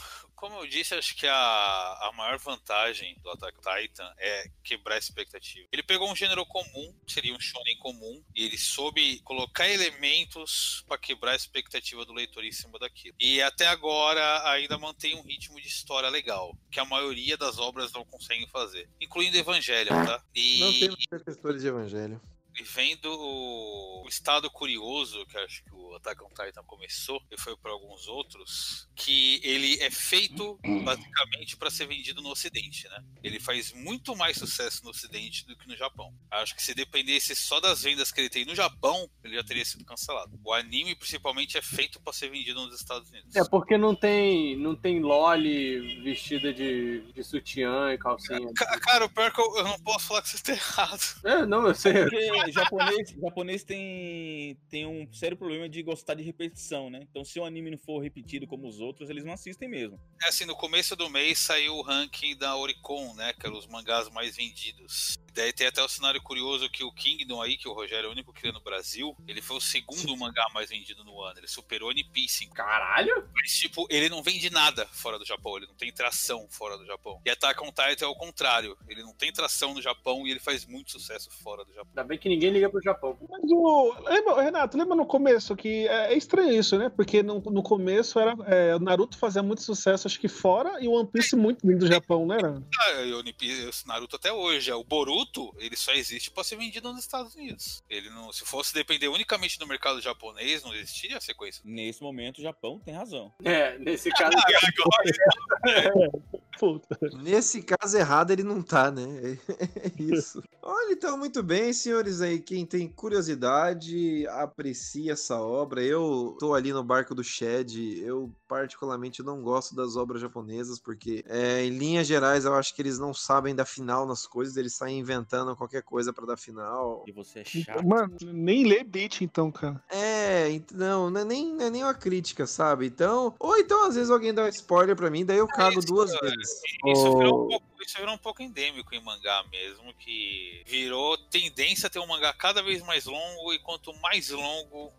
como eu disse, acho que a, a maior vantagem do Attack Titan é quebrar a expectativa. Ele pegou um gênero comum, seria um shonen comum, e ele soube colocar elementos para quebrar a expectativa do leitor em cima daquilo. E até agora ainda mantém um ritmo de história legal, que a maioria das obras não conseguem fazer, incluindo Evangelion, tá? E não temos professores de evangelho. E vendo o, o estado curioso que acho que o Attack on Titan começou e foi para alguns outros, que ele é feito basicamente para ser vendido no Ocidente, né? Ele faz muito mais sucesso no Ocidente do que no Japão. Acho que se dependesse só das vendas que ele tem no Japão, ele já teria sido cancelado. O anime principalmente é feito para ser vendido nos Estados Unidos. É porque não tem, não tem Loli vestida de, de sutiã e calcinha. Ca- Cara, o pior é que eu, eu não posso falar que você está errado. É, não, eu sei. Porque japonês, japonês tem, tem um sério problema de gostar de repetição, né? Então, se o anime não for repetido como os outros, eles não assistem mesmo. É assim, no começo do mês saiu o ranking da Oricon, né? Que eram os mangás mais vendidos. Daí tem até o cenário curioso que o Kingdom aí, que o Rogério é o único que cria no Brasil, ele foi o segundo mangá mais vendido no ano. Ele superou One Piece. Caralho! Mas, tipo, ele não vende nada fora do Japão, ele não tem tração fora do Japão. E Attack on Titan é o contrário. Ele não tem tração no Japão e ele faz muito sucesso fora do Japão. Ainda bem que ninguém liga pro Japão. Mas o. Lembra, Renato, lembra no começo que é, é estranho isso, né? Porque no, no começo era. é, o Naruto fazia muito sucesso, acho que fora, e o One Piece muito vindo do Japão, né? Era? Ah, e o One Piece, esse Naruto até hoje. O Boruto, ele só existe para ser vendido nos Estados Unidos. Ele não, se fosse depender unicamente do mercado japonês, não existiria a sequência. Nesse momento, o Japão tem razão. É, nesse [laughs] caso. [laughs] Puta. Nesse caso errado, ele não tá, né? [laughs] É isso. Olha, então, muito bem, senhores aí. Quem tem curiosidade, aprecia essa obra. Eu tô ali no barco do Shed. Eu, particularmente, não gosto das obras japonesas, porque, é, em linhas gerais, eu acho que eles não sabem dar final nas coisas. Eles saem inventando qualquer coisa pra dar final. E você é chato. Mano, nem lê beat então, cara. É, não, não é nem, não é nem uma crítica, sabe? Então, ou então às vezes alguém dá um spoiler pra mim, daí eu cago isso, duas é. vezes. Isso virou, um pouco, isso virou um pouco endêmico em mangá mesmo, que virou tendência a ter um mangá cada vez mais longo, e quanto mais longo,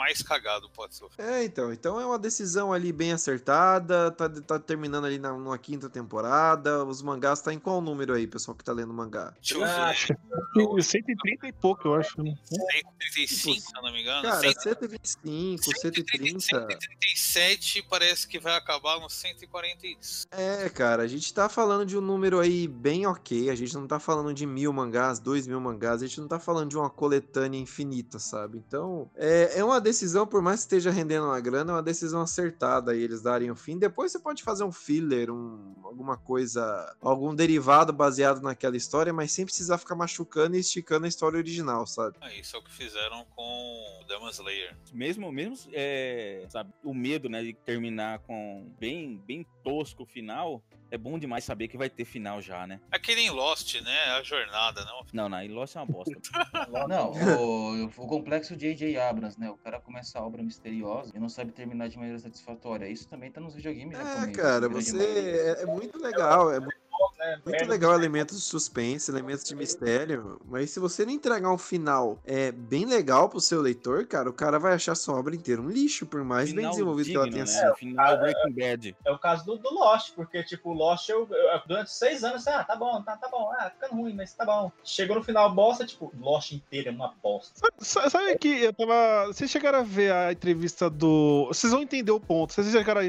mais cagado pode sofrer. É, então. Então é uma decisão ali bem acertada. Tá, tá terminando ali na, numa quinta temporada. Os mangás tá em qual número aí, pessoal que tá lendo mangá? Deixa eu ver. Acho que 130 e pouco, eu acho. né? 135, se eu não me engano. Cara, 130, 125, 130. 137 parece que vai acabar no 146. É, cara, a gente tá falando de um número aí bem ok. A gente não tá falando de mil mangás, dois mil mangás. A gente não tá falando de uma coletânea infinita, sabe? Então, é, é uma decisão, por mais que esteja rendendo uma grana, é uma decisão acertada aí eles darem o fim. Depois você pode fazer um filler, um, alguma coisa, algum derivado baseado naquela história, mas sem precisar ficar machucando e esticando a história original, sabe? Ah, isso é o que fizeram com Demon Slayer. Mesmo, mesmo é, sabe, o medo, né, de terminar com bem, bem tosco o final, é bom demais saber que vai ter final já, né? Aquele em Lost, né? A jornada, não? Não, não, e Lost é uma bosta. [laughs] Não, o, o complexo J.J. Abrams, né? O cara começa a obra misteriosa e não sabe terminar de maneira satisfatória. Isso também tá nos videogames É, japoneses. cara, você. É, é muito legal. É muito, né? muito legal elementos de suspense, elementos de mistério. Mas se você não entregar um final é, bem legal pro seu leitor, cara, o cara vai achar sua obra inteira um lixo, por mais bem Final desenvolvido que ela digno, tenha né? sido. Final Breaking Bad. É o caso do, do Lost, porque, tipo, Lost, eu, eu- durante seis anos, ah, tá bom, tá, tá bom, ah, ficando ruim, mas tá bom. Chegou no final, bosta, tipo, Lost inteiro é uma bosta. Sa- Sabe que eu tava. Vocês chegaram a ver a entrevista do. Vocês vão entender o ponto. Vocês chegaram a,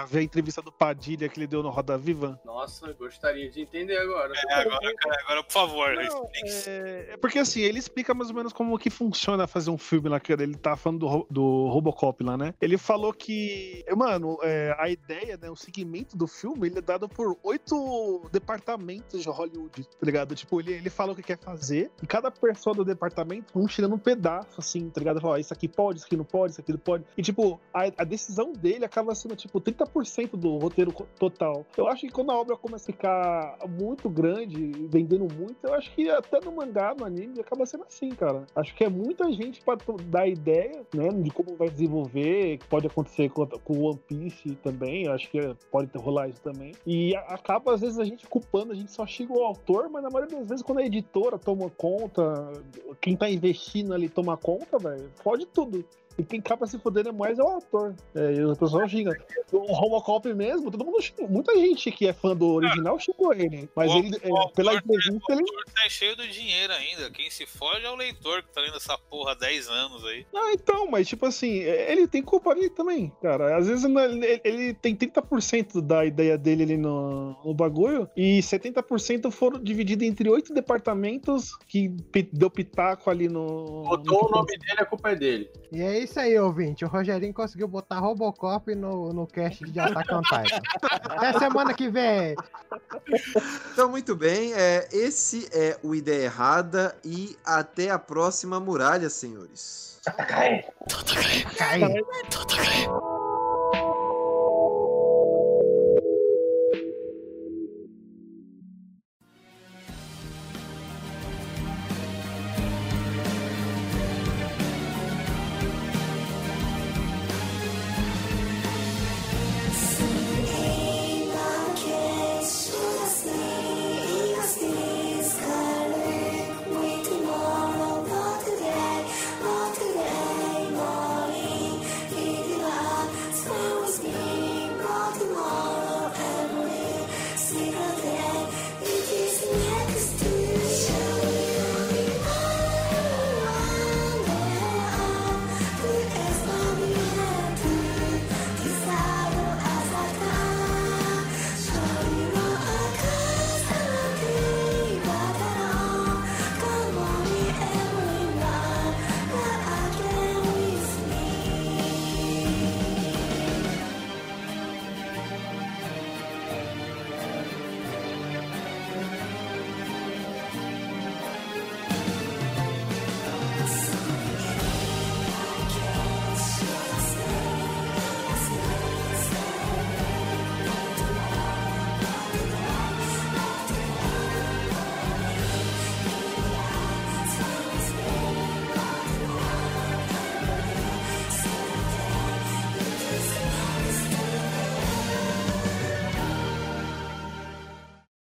a ver a entrevista do Padilha que ele deu no Roda Viva? Nossa, eu gostaria de entender agora. É, agora, cara, agora, por favor. Não, explique. É, é porque assim, ele explica mais ou menos como que funciona fazer um filme lá, que ele tá falando do, do Robocop lá, né? Ele falou que, mano, é, a ideia, né, o segmento do filme, ele é dado por oito departamentos de Hollywood, tá ligado? Tipo, ele, ele fala o que quer fazer, e cada pessoa do departamento, um tirando um pedaço, assim, tá ligado? Fala, ó, isso aqui pode, isso aqui não pode, isso aqui não pode. E, tipo, a, a decisão dele acaba sendo, tipo, 30% do roteiro total. Eu acho que quando a obra começa a ficar muito grande, vendendo muito, eu acho que até no mangá, no anime, acaba sendo assim, cara. Acho que é muita gente pra dar ideia, né, de como vai desenvolver, que pode acontecer com, o One Piece também, eu acho que pode rolar isso também. E acaba, às vezes, a gente culpando, a gente só xinga o autor, mas na maioria das vezes, quando a editora toma conta, quem tá investindo ali toma conta, velho, fode tudo. E quem acaba se fodendo é mais é o autor. É, e o pessoal xinga. O Robocop mesmo, todo mundo xinga. Muita gente que é fã do original xingou ele. Mas O- ele, é, o pela autor- entrevista, ele. O tá cheio do dinheiro ainda. Quem se fode é o leitor que tá lendo essa porra há 10 anos aí. Ah, então, mas tipo assim, ele tem culpa ali também, cara. Às vezes ele, ele tem 30% da ideia dele ali no, no bagulho e 70% foram divididos entre oito departamentos que deu pitaco ali no. Botou no o nome dele, a culpa é dele. E é isso aí, ouvinte. O Rogerinho conseguiu botar Robocop no, no cast de Attack on Titan. Até semana que vem. Então, muito bem. É, esse é o Ideia Errada e até a próxima muralha, senhores. Cai.